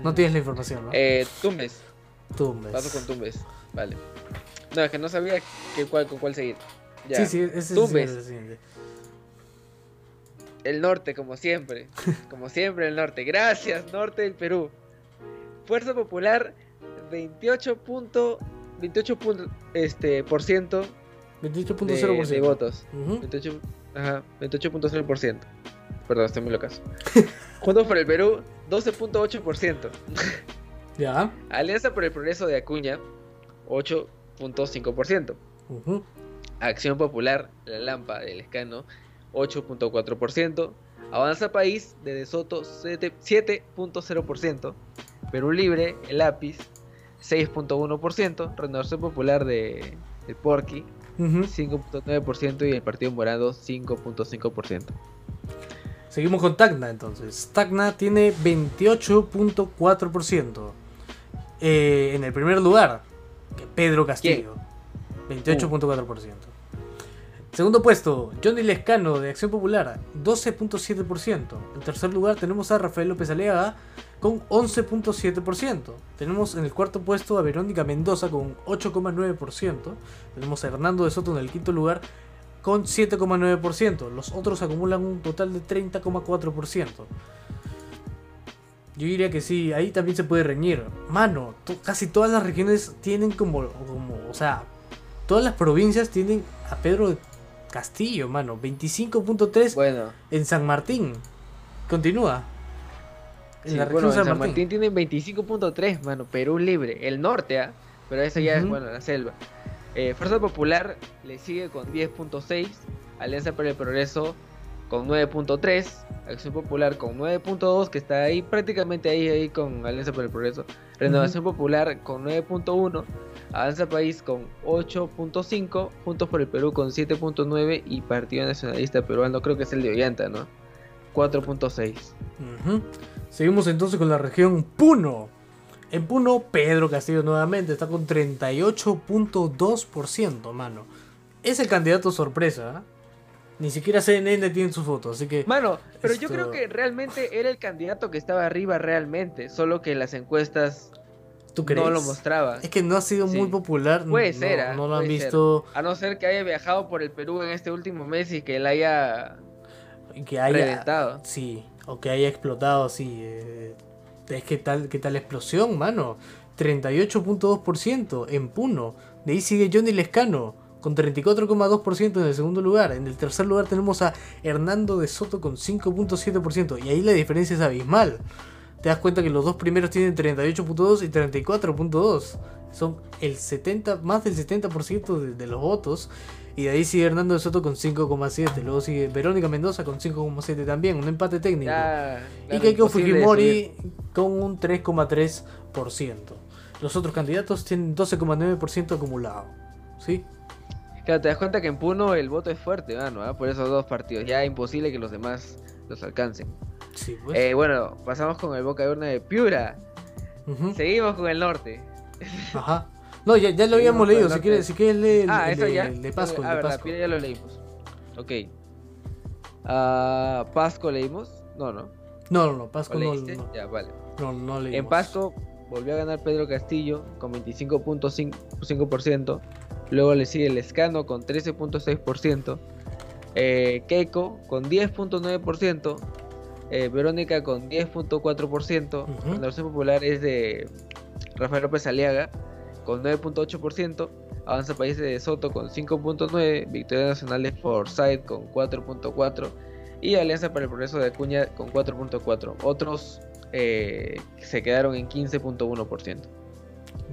No tienes la información, ¿no? Eh, Tumbes. Tumbes. Paso con Tumbes. Vale. No, es que no sabía que cuál, con cuál seguir. Ya. Sí, sí, ese es el siguiente. El norte, como siempre. Como siempre, el norte. Gracias, norte del Perú. Fuerza Popular, 28 punto, 28 punto, este, por ciento 28.0%. de votos. Ujú. 28, ajá, 28.0%. Perdón, estoy muy locazo. Juntos por el Perú, 12.8%. Ya. Alianza por el Progreso de Acuña, 8.5%. Ujú. Acción Popular, La Lampa del Escano, 8.4%. Avanza País de De Soto, 7 7.0%. Perú Libre, El Lápiz, 6.1%. Renovación Popular de, de Porqui, Ujú. 5.9%. Y el Partido Morado, 5.5%. Seguimos con Tacna entonces. Tacna tiene 28.4%. Eh, en el primer lugar, Pedro Castillo. 28.4%. Segundo puesto, Johnny Lescano de Acción Popular, 12.7%. En tercer lugar tenemos a Rafael López Aleaga con 11.7%. Tenemos en el cuarto puesto a Verónica Mendoza con 8.9%. Tenemos a Hernando de Soto en el quinto lugar con 7,9%. Los otros acumulan un total de 30,4%. Yo diría que sí, ahí también se puede reñir. Mano, casi todas las regiones tienen como, como, o sea, todas las provincias tienen a Pedro Castillo, mano. 25.3 Bueno, en San Martín. Continúa. En sí, la región bueno, San, en San Martín. Martín tienen 25.3, mano. Perú libre. El norte, ¿ah? Pero eso ya es, bueno, la selva. Eh, Fuerza Popular le sigue con 10.6. Alianza para el Progreso con 9.3. Acción Popular con 9.2, que está ahí prácticamente ahí, ahí con Alianza para el Progreso. Renovación Popular con 9.1. Avanza País con 8.5. Juntos por el Perú con 7.9. Y Partido Nacionalista Peruano, creo que es el de Ollanta, ¿no? 4.6. Ujú. Seguimos entonces con la región Puno. En Puno, Pedro Castillo nuevamente está con 38.2%, mano. Es el candidato sorpresa. ¿ah? Ni siquiera CNN tiene su foto, así que... Mano, pero yo creo que realmente era el candidato que estaba arriba realmente, solo que las encuestas ¿Tú crees? no lo mostraban. Es que no ha sido muy Sí. popular. Puede no, ser, ¿ah? No lo han ser. visto. A no ser que haya viajado por el Perú en este último mes y que él haya Que haya, reventado. Sí, o que haya explotado así. eh, es que tal, que tal explosión, mano. 38.2% en Puno. De ahí sigue Johnny Lescano con 34,2% en el segundo lugar. En el tercer lugar tenemos a Hernando de Soto con 5.7%. Y ahí la diferencia es abismal. Te das cuenta que los dos primeros tienen 38.2 y 34.2. Son el 70, más del 70% de, de los votos. Y de ahí sigue Hernando de Soto con 5,7. Luego sigue Verónica Mendoza con 5,7 también. Un empate técnico. Ya, y claro, Keiko Fujimori con un 3,3%. Los otros candidatos tienen 12,9% acumulado. ¿Sí? Claro, te das cuenta que en Puno el voto es fuerte, mano, ¿ah? por esos dos partidos. Ya imposible que los demás los alcancen. Sí, pues. Eh, bueno, pasamos con el Boca de Urna de Piura. Seguimos con el norte. Ajá. No, ya, ya lo habíamos Seguimos leído. el Si quieres, si quieres lee el, ah, el el de Pasco. Ah, el de verdad, Pasco. Piura ya lo leímos. Ok. Ah, Pasco leímos. No, no. No, no, no. Pasco ¿O no, no, Ya, vale. no, no leímos. En Pasco volvió a ganar Pedro Castillo con 25.5%. Luego le sigue Lescano con 13.6%. Eh, Keiko con 10.9%. eh, Verónica con 10.4%. Ujú. La Popular es de Rafael López Aliaga con 9.8%. Avanza Países de Soto con 5.9%. Victoria Nacional de Forsyth con 4.4%. Y Alianza para el Progreso de Acuña con 4.4%. Otros eh, se quedaron en 15.1%.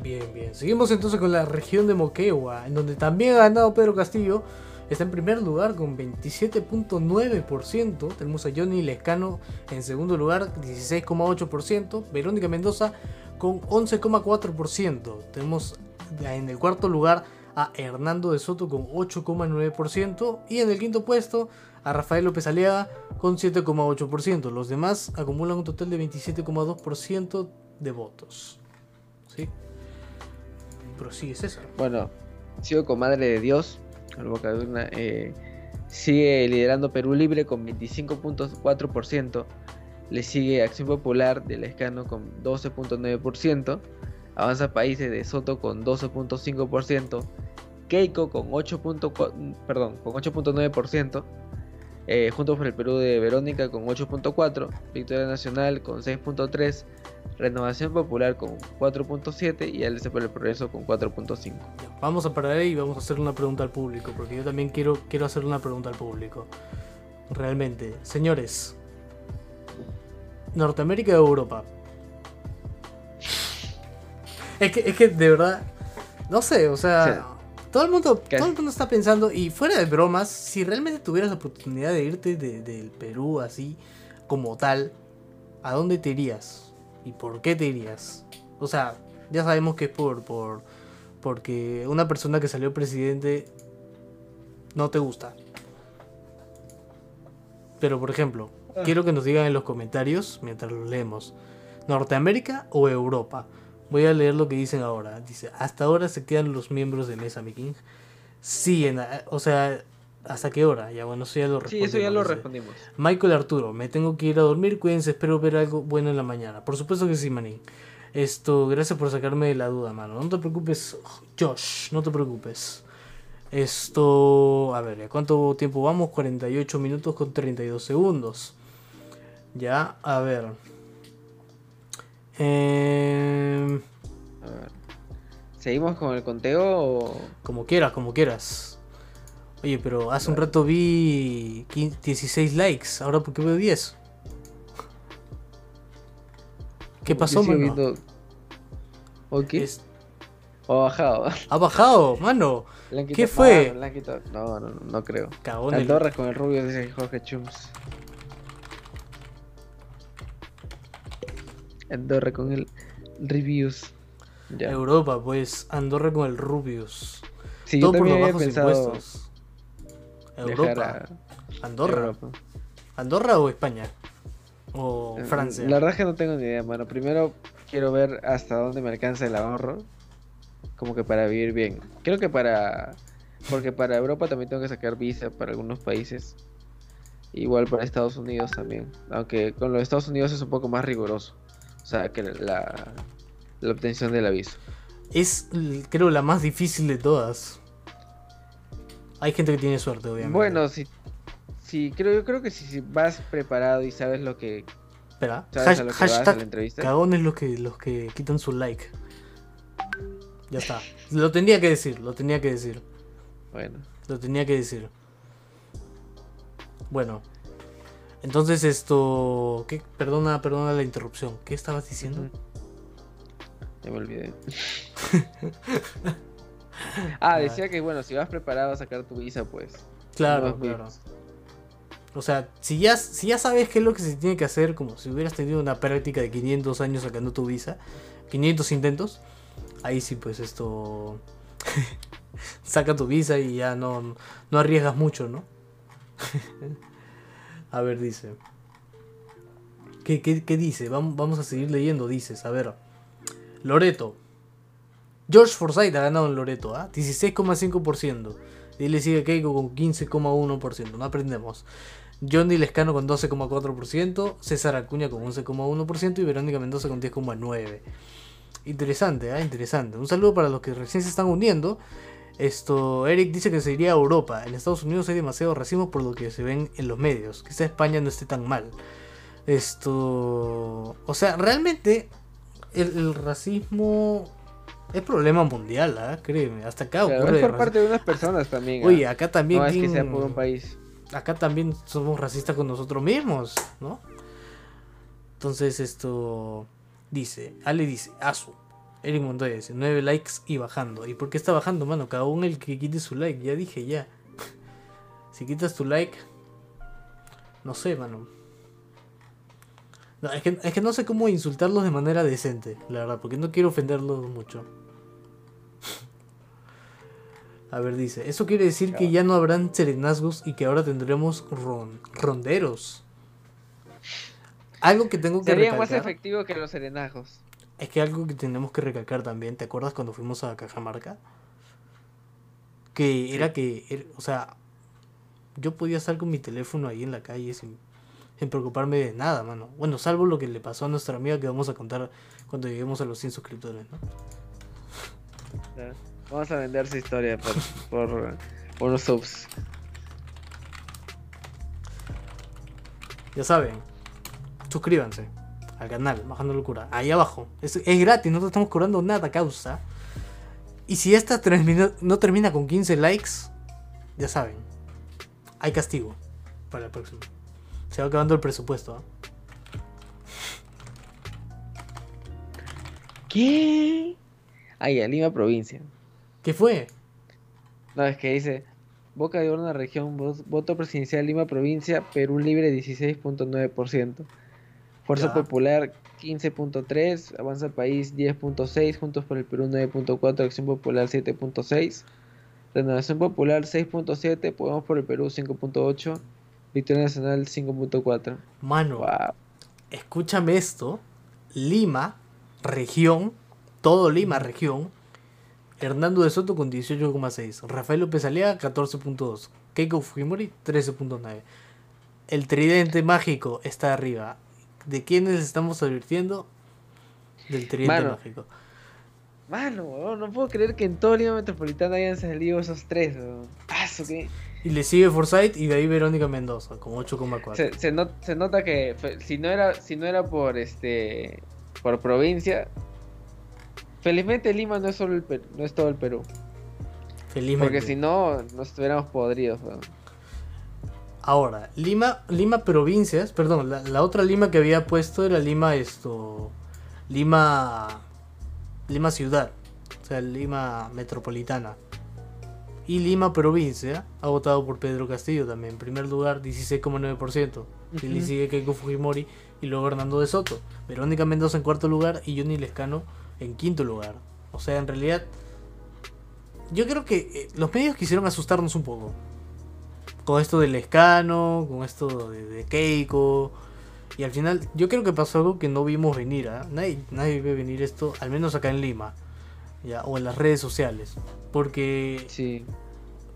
Bien, bien. Seguimos entonces con la región de Moquegua, en donde también ha ganado Pedro Castillo. Está en primer lugar con 27.9%. Tenemos a Johnny Lescano en segundo lugar, 16,8%. Verónica Mendoza con 11,4%. Tenemos en el cuarto lugar a Hernando de Soto con 8,9%. Y en el quinto puesto a Rafael López Aliaga con 7,8%. Los demás acumulan un total de 27,2% de votos. ¿Sí? Prosigue César. Bueno, sigo con Madre de Dios. Boca eh, sigue liderando Perú Libre con 25.4%. Le sigue Acción Popular de Lescano con 12.9%. Avanza Países de Soto con 12.5%. Keiko con 8.4 perdón, con 8.9%. Eh, Juntos por el Perú de Verónica con 8.4%. Victoria Nacional con 6.3%. Renovación Popular con 4.7% y Alianza por el Progreso con 4.5%. Ya, Vamos a parar ahí y vamos a hacer una pregunta al público, porque yo también quiero, quiero hacer una pregunta al público. Realmente, señores, Norteamérica o Europa. Es que, es que de verdad, no sé, o sea, todo el mundo, ¿Qué? todo el mundo está pensando, y fuera de bromas, si realmente tuvieras la oportunidad de irte de- del Perú así, como tal, ¿a dónde te irías? ¿Y por qué te irías? O sea, ya sabemos que es por, por porque una persona que salió presidente no te gusta. Pero por ejemplo, Ah. quiero que nos digan en los comentarios mientras los leemos, ¿Norteamérica o Europa? Voy a leer lo que dicen ahora. Dice, hasta ahora se quedan los miembros de Mesa King. Sí, en- o sea, ¿hasta qué hora? Ya bueno, eso ya lo Sí, eso ya lo respondimos, dice. respondimos. Michael Arturo, me tengo que ir a dormir, cuídense, espero ver algo bueno en la mañana. Por supuesto que sí, manín. Esto, gracias por sacarme de la duda, mano. No te preocupes, Josh, no te preocupes. Esto, a ver, ¿a cuánto tiempo vamos? 48 minutos con 32 segundos. Ya, a ver. Em, A ver. ¿Seguimos con el conteo o...? como quieras, como quieras. Oye, pero hace un rato vi 15 16 likes, ahora porque veo 10. ¿Qué pasó, mano? viendo- ¿O qué? Es- ¿O ha bajado? Ha bajado, mano. ¿Qué fue? No, no, no, no creo. Cagón el- Andorra con el rubio, dice Jorge Chums. Andorra con el. Ya. Europa, pues. Andorra con el Rubius. Sí, yo Todo por también los bajos impuestos. Europa. a Andorra. Europa. ¿Andorra o España? O Eh, Francia. La verdad es que no tengo ni idea, mano. Primero quiero ver hasta dónde me alcanza el ahorro. Como que para vivir bien. Creo que para... Porque para Europa también tengo que sacar visa para algunos países. Igual para Estados Unidos también. Aunque con los Estados Unidos es un poco más riguroso. O sea, que la, la obtención de la visa. Es, creo, la más difícil de todas. Hay gente que tiene suerte, obviamente. Bueno, si, si creo, yo creo que si, si vas preparado y sabes lo que... Espera. Sabes a lo que vas a la hashtag entrevista. cagones los que, los que quitan su like. Ya está. Lo tenía que decir, lo tenía que decir. Bueno. Lo tenía que decir. Bueno. Entonces esto... ¿qué? Perdona, perdona la interrupción. ¿Qué estabas diciendo? Ya me olvidé. ah, decía que bueno, si vas preparado a sacar tu visa, pues. Claro, claro. O sea, si ya, si ya sabes qué es lo que se tiene que hacer, como si hubieras tenido una práctica de 500 años sacando tu visa, 500 intentos, ahí sí, pues esto. Saca tu visa y ya no, no arriesgas mucho, ¿no? a ver, dice. ¿Qué, dice? Vamos, a seguir leyendo, dices. A ver. Loreto. George Forsyth ha ganado en Loreto, ¿ah? 16,5%. Y le sigue Keiko con 15,1%. No aprendemos. Johnny Lescano con 12,4%. César Acuña con 11,1%. Y Verónica Mendoza con 10,9%. Interesante, ¿ah? Interesante. Un saludo para los que recién se están uniendo. Esto, Eric dice que se iría a Europa. En Estados Unidos hay demasiado racismo por lo que se ven en los medios. Quizá España no esté tan mal. Esto. O sea, realmente el, el racismo es problema mundial, ¿ah? Créeme. Hasta acá Claro, ocurre. es por parte de unas personas también. Oye, acá también. no es que ¿quién- sea por un país. acá también somos racistas con nosotros mismos, ¿no? Entonces esto dice, Ale dice, Asu, Eric Montoya dice, 9 likes y bajando. ¿Y por qué está bajando, mano? Cada uno el que quite su like, ya dije ya. si quitas tu like, no sé, mano. No, es, que, es que no sé cómo insultarlos de manera decente, la verdad, porque no quiero ofenderlos mucho. A ver, dice, eso quiere decir que ya no habrán serenazgos y que ahora tendremos ron- ronderos. Algo que tengo que Sería más efectivo que los serenajos. Es que algo que tenemos que recalcar también, ¿te acuerdas cuando fuimos a Cajamarca? Que era que, er- o sea, yo podía estar con mi teléfono ahí en la calle sin, sin preocuparme de nada, mano. Bueno, salvo lo que le pasó a nuestra amiga que vamos a contar cuando lleguemos a los 100 suscriptores, ¿no? Vamos a vender su historia por, por, por unos subs. Ya saben, suscríbanse al canal, Bajando Locura. Ahí abajo. Es, es gratis, no te estamos cobrando nada causa. Y si esta no termina con 15 likes, ya saben, hay castigo para el próximo. Se va acabando el presupuesto. ¿ah? ¿Qué? Ah, ya, Lima provincia. ¿Qué fue? No, es que dice Boca de Horno región, vo- voto presidencial Lima provincia, Perú libre 16.9%. Fuerza Ya. Popular 15.3, Avanza País 10.6, Juntos por el Perú 9.4, Acción Popular 7.6, Renovación Popular 6.7, Podemos por el Perú 5.8, Victoria Nacional 5.4. Mano, Wow. escúchame esto. Lima, región, todo Lima, región. Hernando de Soto con 18,6. Rafael López Aliaga 14.2. Keiko Fujimori 13.9. El tridente mágico está arriba. ¿De quiénes estamos advirtiendo? Del tridente Mano. mágico. Mano, weón, no puedo creer que en todo Lima Metropolitana hayan salido esos tres. ¿eso qué? Y le sigue Forsyth y de ahí Verónica Mendoza con 8,4. Se, se, not- se nota que si no era si no era por este por provincia felizmente Lima no es solo el Perú, no es todo el Perú Felizmente. Porque si no, nos estuviéramos podridos. weón. Ahora, Lima, Lima provincias, perdón, la, la otra Lima que había puesto era Lima esto, Lima, Lima ciudad, o sea, Lima metropolitana. Y Lima provincia ha votado por Pedro Castillo también, en primer lugar 16,9%. Y le Ujú. sigue Keiko Fujimori y luego Hernando de Soto. Verónica Mendoza en cuarto lugar y Johnny Lescano en quinto lugar. O sea, en realidad, yo creo que eh, los medios quisieron asustarnos un poco con esto del escano, con esto de, de Keiko. Y al final, yo creo que pasó algo que no vimos venir. ¿ah? Nadie, nadie ve venir esto, al menos acá en Lima. ¿ya? O en las redes sociales. Porque, Sí.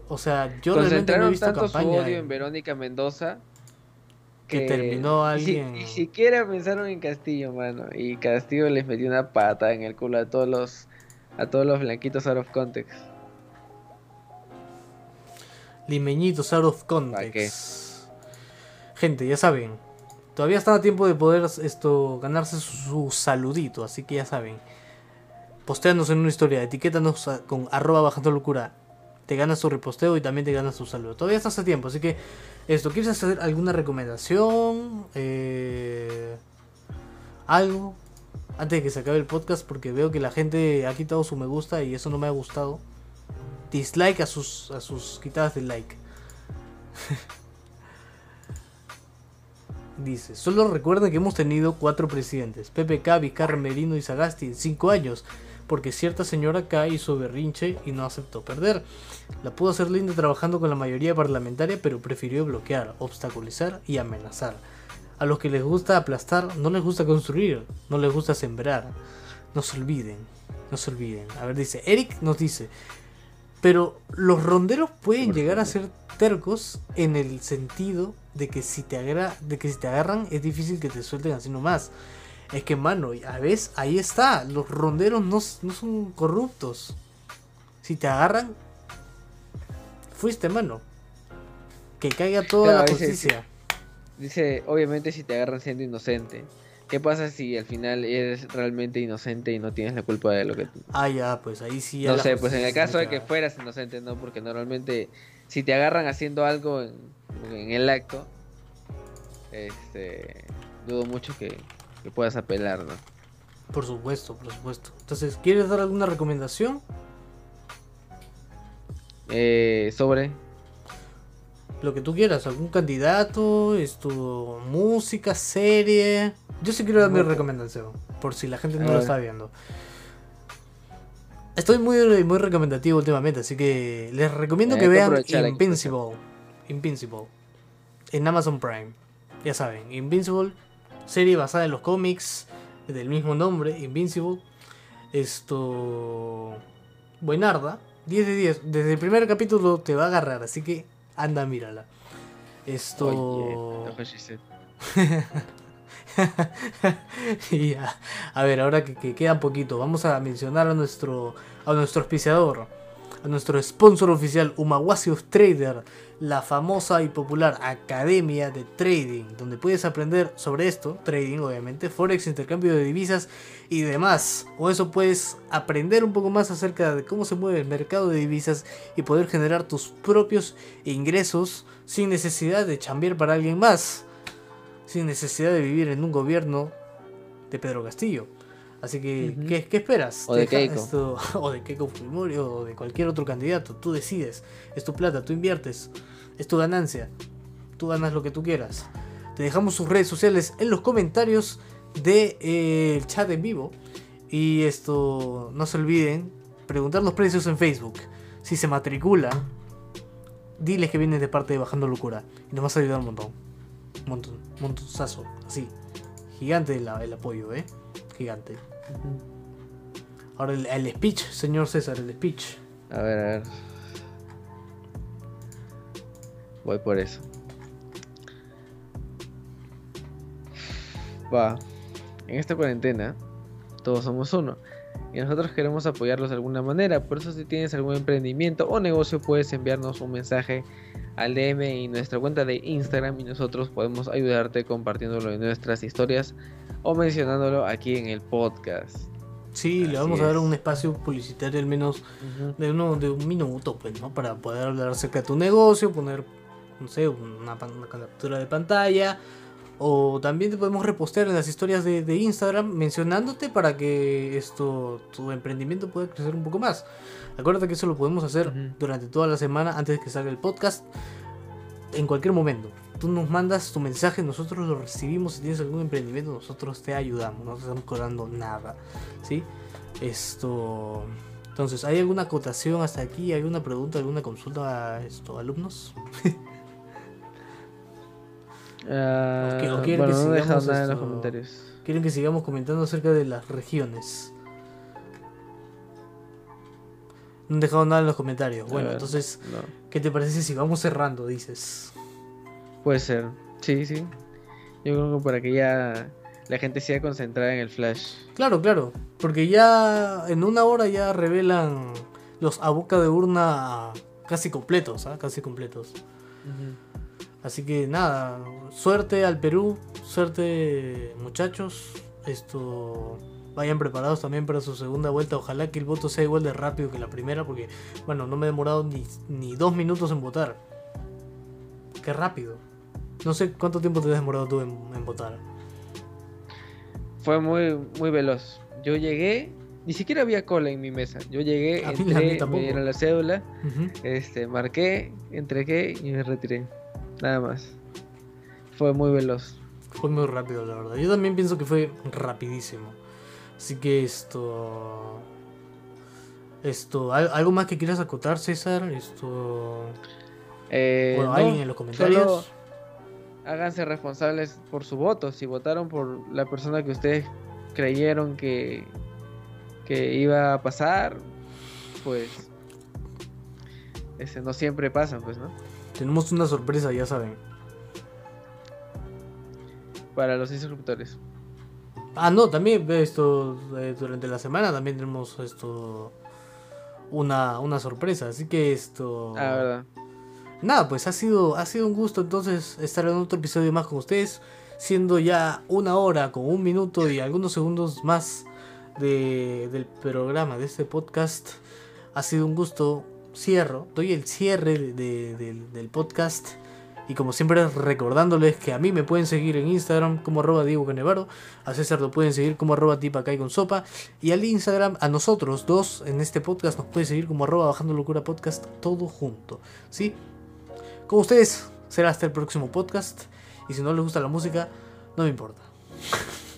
o sea, yo realmente no he visto tanto su odio en- Verónica Mendoza Que terminó ni alguien- Ni, siquiera pensaron en Castillo, mano. Y Castillo les metió una pata en el culo a todos los a todos los blanquitos out of context. Limeñitos out of context. Gente, ya saben. Todavía están a tiempo de poder esto ganarse su, su saludito, así que ya saben. Posteanos en una historia, etiquétanos a- con arroba bajando locura. Te ganas tu reposteo y también te ganas tu saludo. Todavía estás a tiempo, así que esto, ¿quieres hacer alguna recomendación? Eh, algo antes de que se acabe el podcast porque veo que la gente ha quitado su me gusta y eso no me ha gustado. Dislike a sus a sus quitadas de like. Dice, solo recuerden que hemos tenido cuatro presidentes, PPK, Vizcarra, Merino y Sagasti en cinco años, porque cierta señora K hizo berrinche y no aceptó perder. La pudo hacer linda trabajando con la mayoría parlamentaria, pero prefirió bloquear, obstaculizar y amenazar. A los que les gusta aplastar, no les gusta construir, no les gusta sembrar. No se olviden, no se olviden. A ver, dice, Eric nos dice, pero los ronderos pueden llegar a ser tercos en el sentido de que si te agra de que si te agarran es difícil que te suelten así nomás. Es que mano, a veces ahí está, los ronderos no, no son corruptos. Si te agarran, fuiste mano. Que caiga toda Claro, la justicia. Dice, obviamente si te agarran siendo inocente. ¿Qué pasa si al final eres realmente inocente y no tienes la culpa de lo que. Ah, ya, pues ahí sí. ya No sé, pues en el caso de que fueras inocente, ¿no? Porque normalmente si te agarran haciendo algo en, en el acto, este, dudo mucho que, que puedas apelar, ¿no? Por supuesto, por supuesto. Entonces, ¿quieres dar alguna recomendación? Eh, sobre... Lo que tú quieras, algún candidato, esto, música, serie. Yo sí quiero dar mi recomendación, por si la gente no lo está viendo. Estoy muy, muy recomendativo últimamente, así que les recomiendo Hay que vean Invincible. Invincible. En Amazon Prime. Ya saben, Invincible, serie basada en los cómics del mismo nombre, Invincible. Esto. Buenarda, 10 de 10. Desde el primer capítulo te va a agarrar, así que anda, mírala. Esto. Y. A ver, ahora que, que queda poquito, vamos a mencionar a nuestro, a nuestro auspiciador, a nuestro sponsor oficial, Umawasi of Trader, la famosa y popular academia de trading, donde puedes aprender sobre esto, trading obviamente, forex, intercambio de divisas y demás. O eso puedes aprender un poco más acerca de cómo se mueve el mercado de divisas y poder generar tus propios ingresos sin necesidad de chambear para alguien más sin necesidad de vivir en un gobierno de Pedro Castillo. Así que. ¿qué, qué esperas? O de Keiko. esto- o de Keiko Fujimori o de cualquier otro candidato. Tú decides. Es tu plata, tú inviertes. Es tu ganancia. Tú ganas lo que tú quieras. Te dejamos sus redes sociales en los comentarios del chat en vivo. Y esto, no se olviden, preguntar los precios en Facebook. Si se matriculan, diles que vienen de parte de Bajando Locura. Y nos vas a ayudar un montón. Un montón, un montonazo, así. Gigante el, el apoyo, ¿eh? Gigante. Ahora el, el speech, señor César, el speech. A ver, a ver. Voy por eso. Va. En esta cuarentena, todos somos uno. Y nosotros queremos apoyarlos de alguna manera. Por eso si tienes algún emprendimiento o negocio, puedes enviarnos un mensaje al DM y nuestra cuenta de Instagram y nosotros podemos ayudarte compartiéndolo en nuestras historias o mencionándolo aquí en el podcast. Sí, le vamos a dar un espacio publicitario al menos de, uno, de un minuto, pues, ¿no? Para poder hablar acerca de tu negocio, poner, no sé, una captura de pantalla. O también te podemos repostear en las historias de, de Instagram mencionándote para que esto, tu emprendimiento pueda crecer un poco más. Acuérdate que eso lo podemos hacer durante toda la semana antes de que salga el podcast. En cualquier momento. Tú nos mandas tu mensaje, nosotros lo recibimos. Si tienes algún emprendimiento, nosotros te ayudamos. No te estamos cobrando nada. ¿Sí? Esto. Entonces, ¿hay alguna acotación hasta aquí? ¿Alguna pregunta, alguna consulta a esto, alumnos? O que- o quieren bueno, que no he dejado sigamos nada en los comentarios. ¿Quieren que sigamos comentando acerca de las regiones? No han dejado nada en los comentarios. Bueno, ver, entonces, no. ¿qué te parece si vamos cerrando? Dices. Puede ser. Sí, sí. Yo creo que para que ya la gente sea concentrada en el flash. Claro, claro. Porque ya en una hora ya revelan los a boca de urna casi completos, ¿ah? Casi completos. Así que nada, suerte al Perú, suerte muchachos. Esto vayan preparados también para su segunda vuelta. Ojalá que el voto sea igual de rápido que la primera, porque bueno, no me he demorado ni, ni dos minutos en votar. Qué rápido. No sé cuánto tiempo te has demorado tú en, en votar. Fue muy, muy veloz. Yo llegué, ni siquiera había cola en mi mesa. Yo llegué, A mí- a mí entré, me dieron la cédula, este, marqué, entregué y me retiré. Nada más. Fue muy veloz. Fue muy rápido, la verdad. Yo también pienso que fue rapidísimo. Así que esto. Esto. ¿al- ¿Algo más que quieras acotar, César? Esto. Eh, Bueno, no, alguien en los comentarios. solo háganse responsables por su voto. Si votaron por la persona que ustedes creyeron que, que iba a pasar, pues ese no siempre pasan, pues, ¿no? Tenemos una sorpresa, ya saben. Para los inscriptores. Ah, no, también esto. eh, durante la semana también tenemos esto. Una, una sorpresa. Así que esto. Ah, verdad. Nada, pues ha sido, ha sido un gusto entonces estar en otro episodio más con ustedes, siendo ya una hora con un minuto y algunos segundos más de, del programa, de este podcast. Ha sido un gusto, cierro, doy el cierre de- de- del, podcast y como siempre recordándoles que a mí me pueden seguir en Instagram como arroba Diego Canevaro, a César lo pueden seguir como arroba tipacay con sopa y al Instagram a nosotros dos en este podcast nos pueden seguir como arroba bajando locura podcast todo junto, ¿sí? Con ustedes será hasta el próximo podcast. Y si no les gusta la música, no me importa.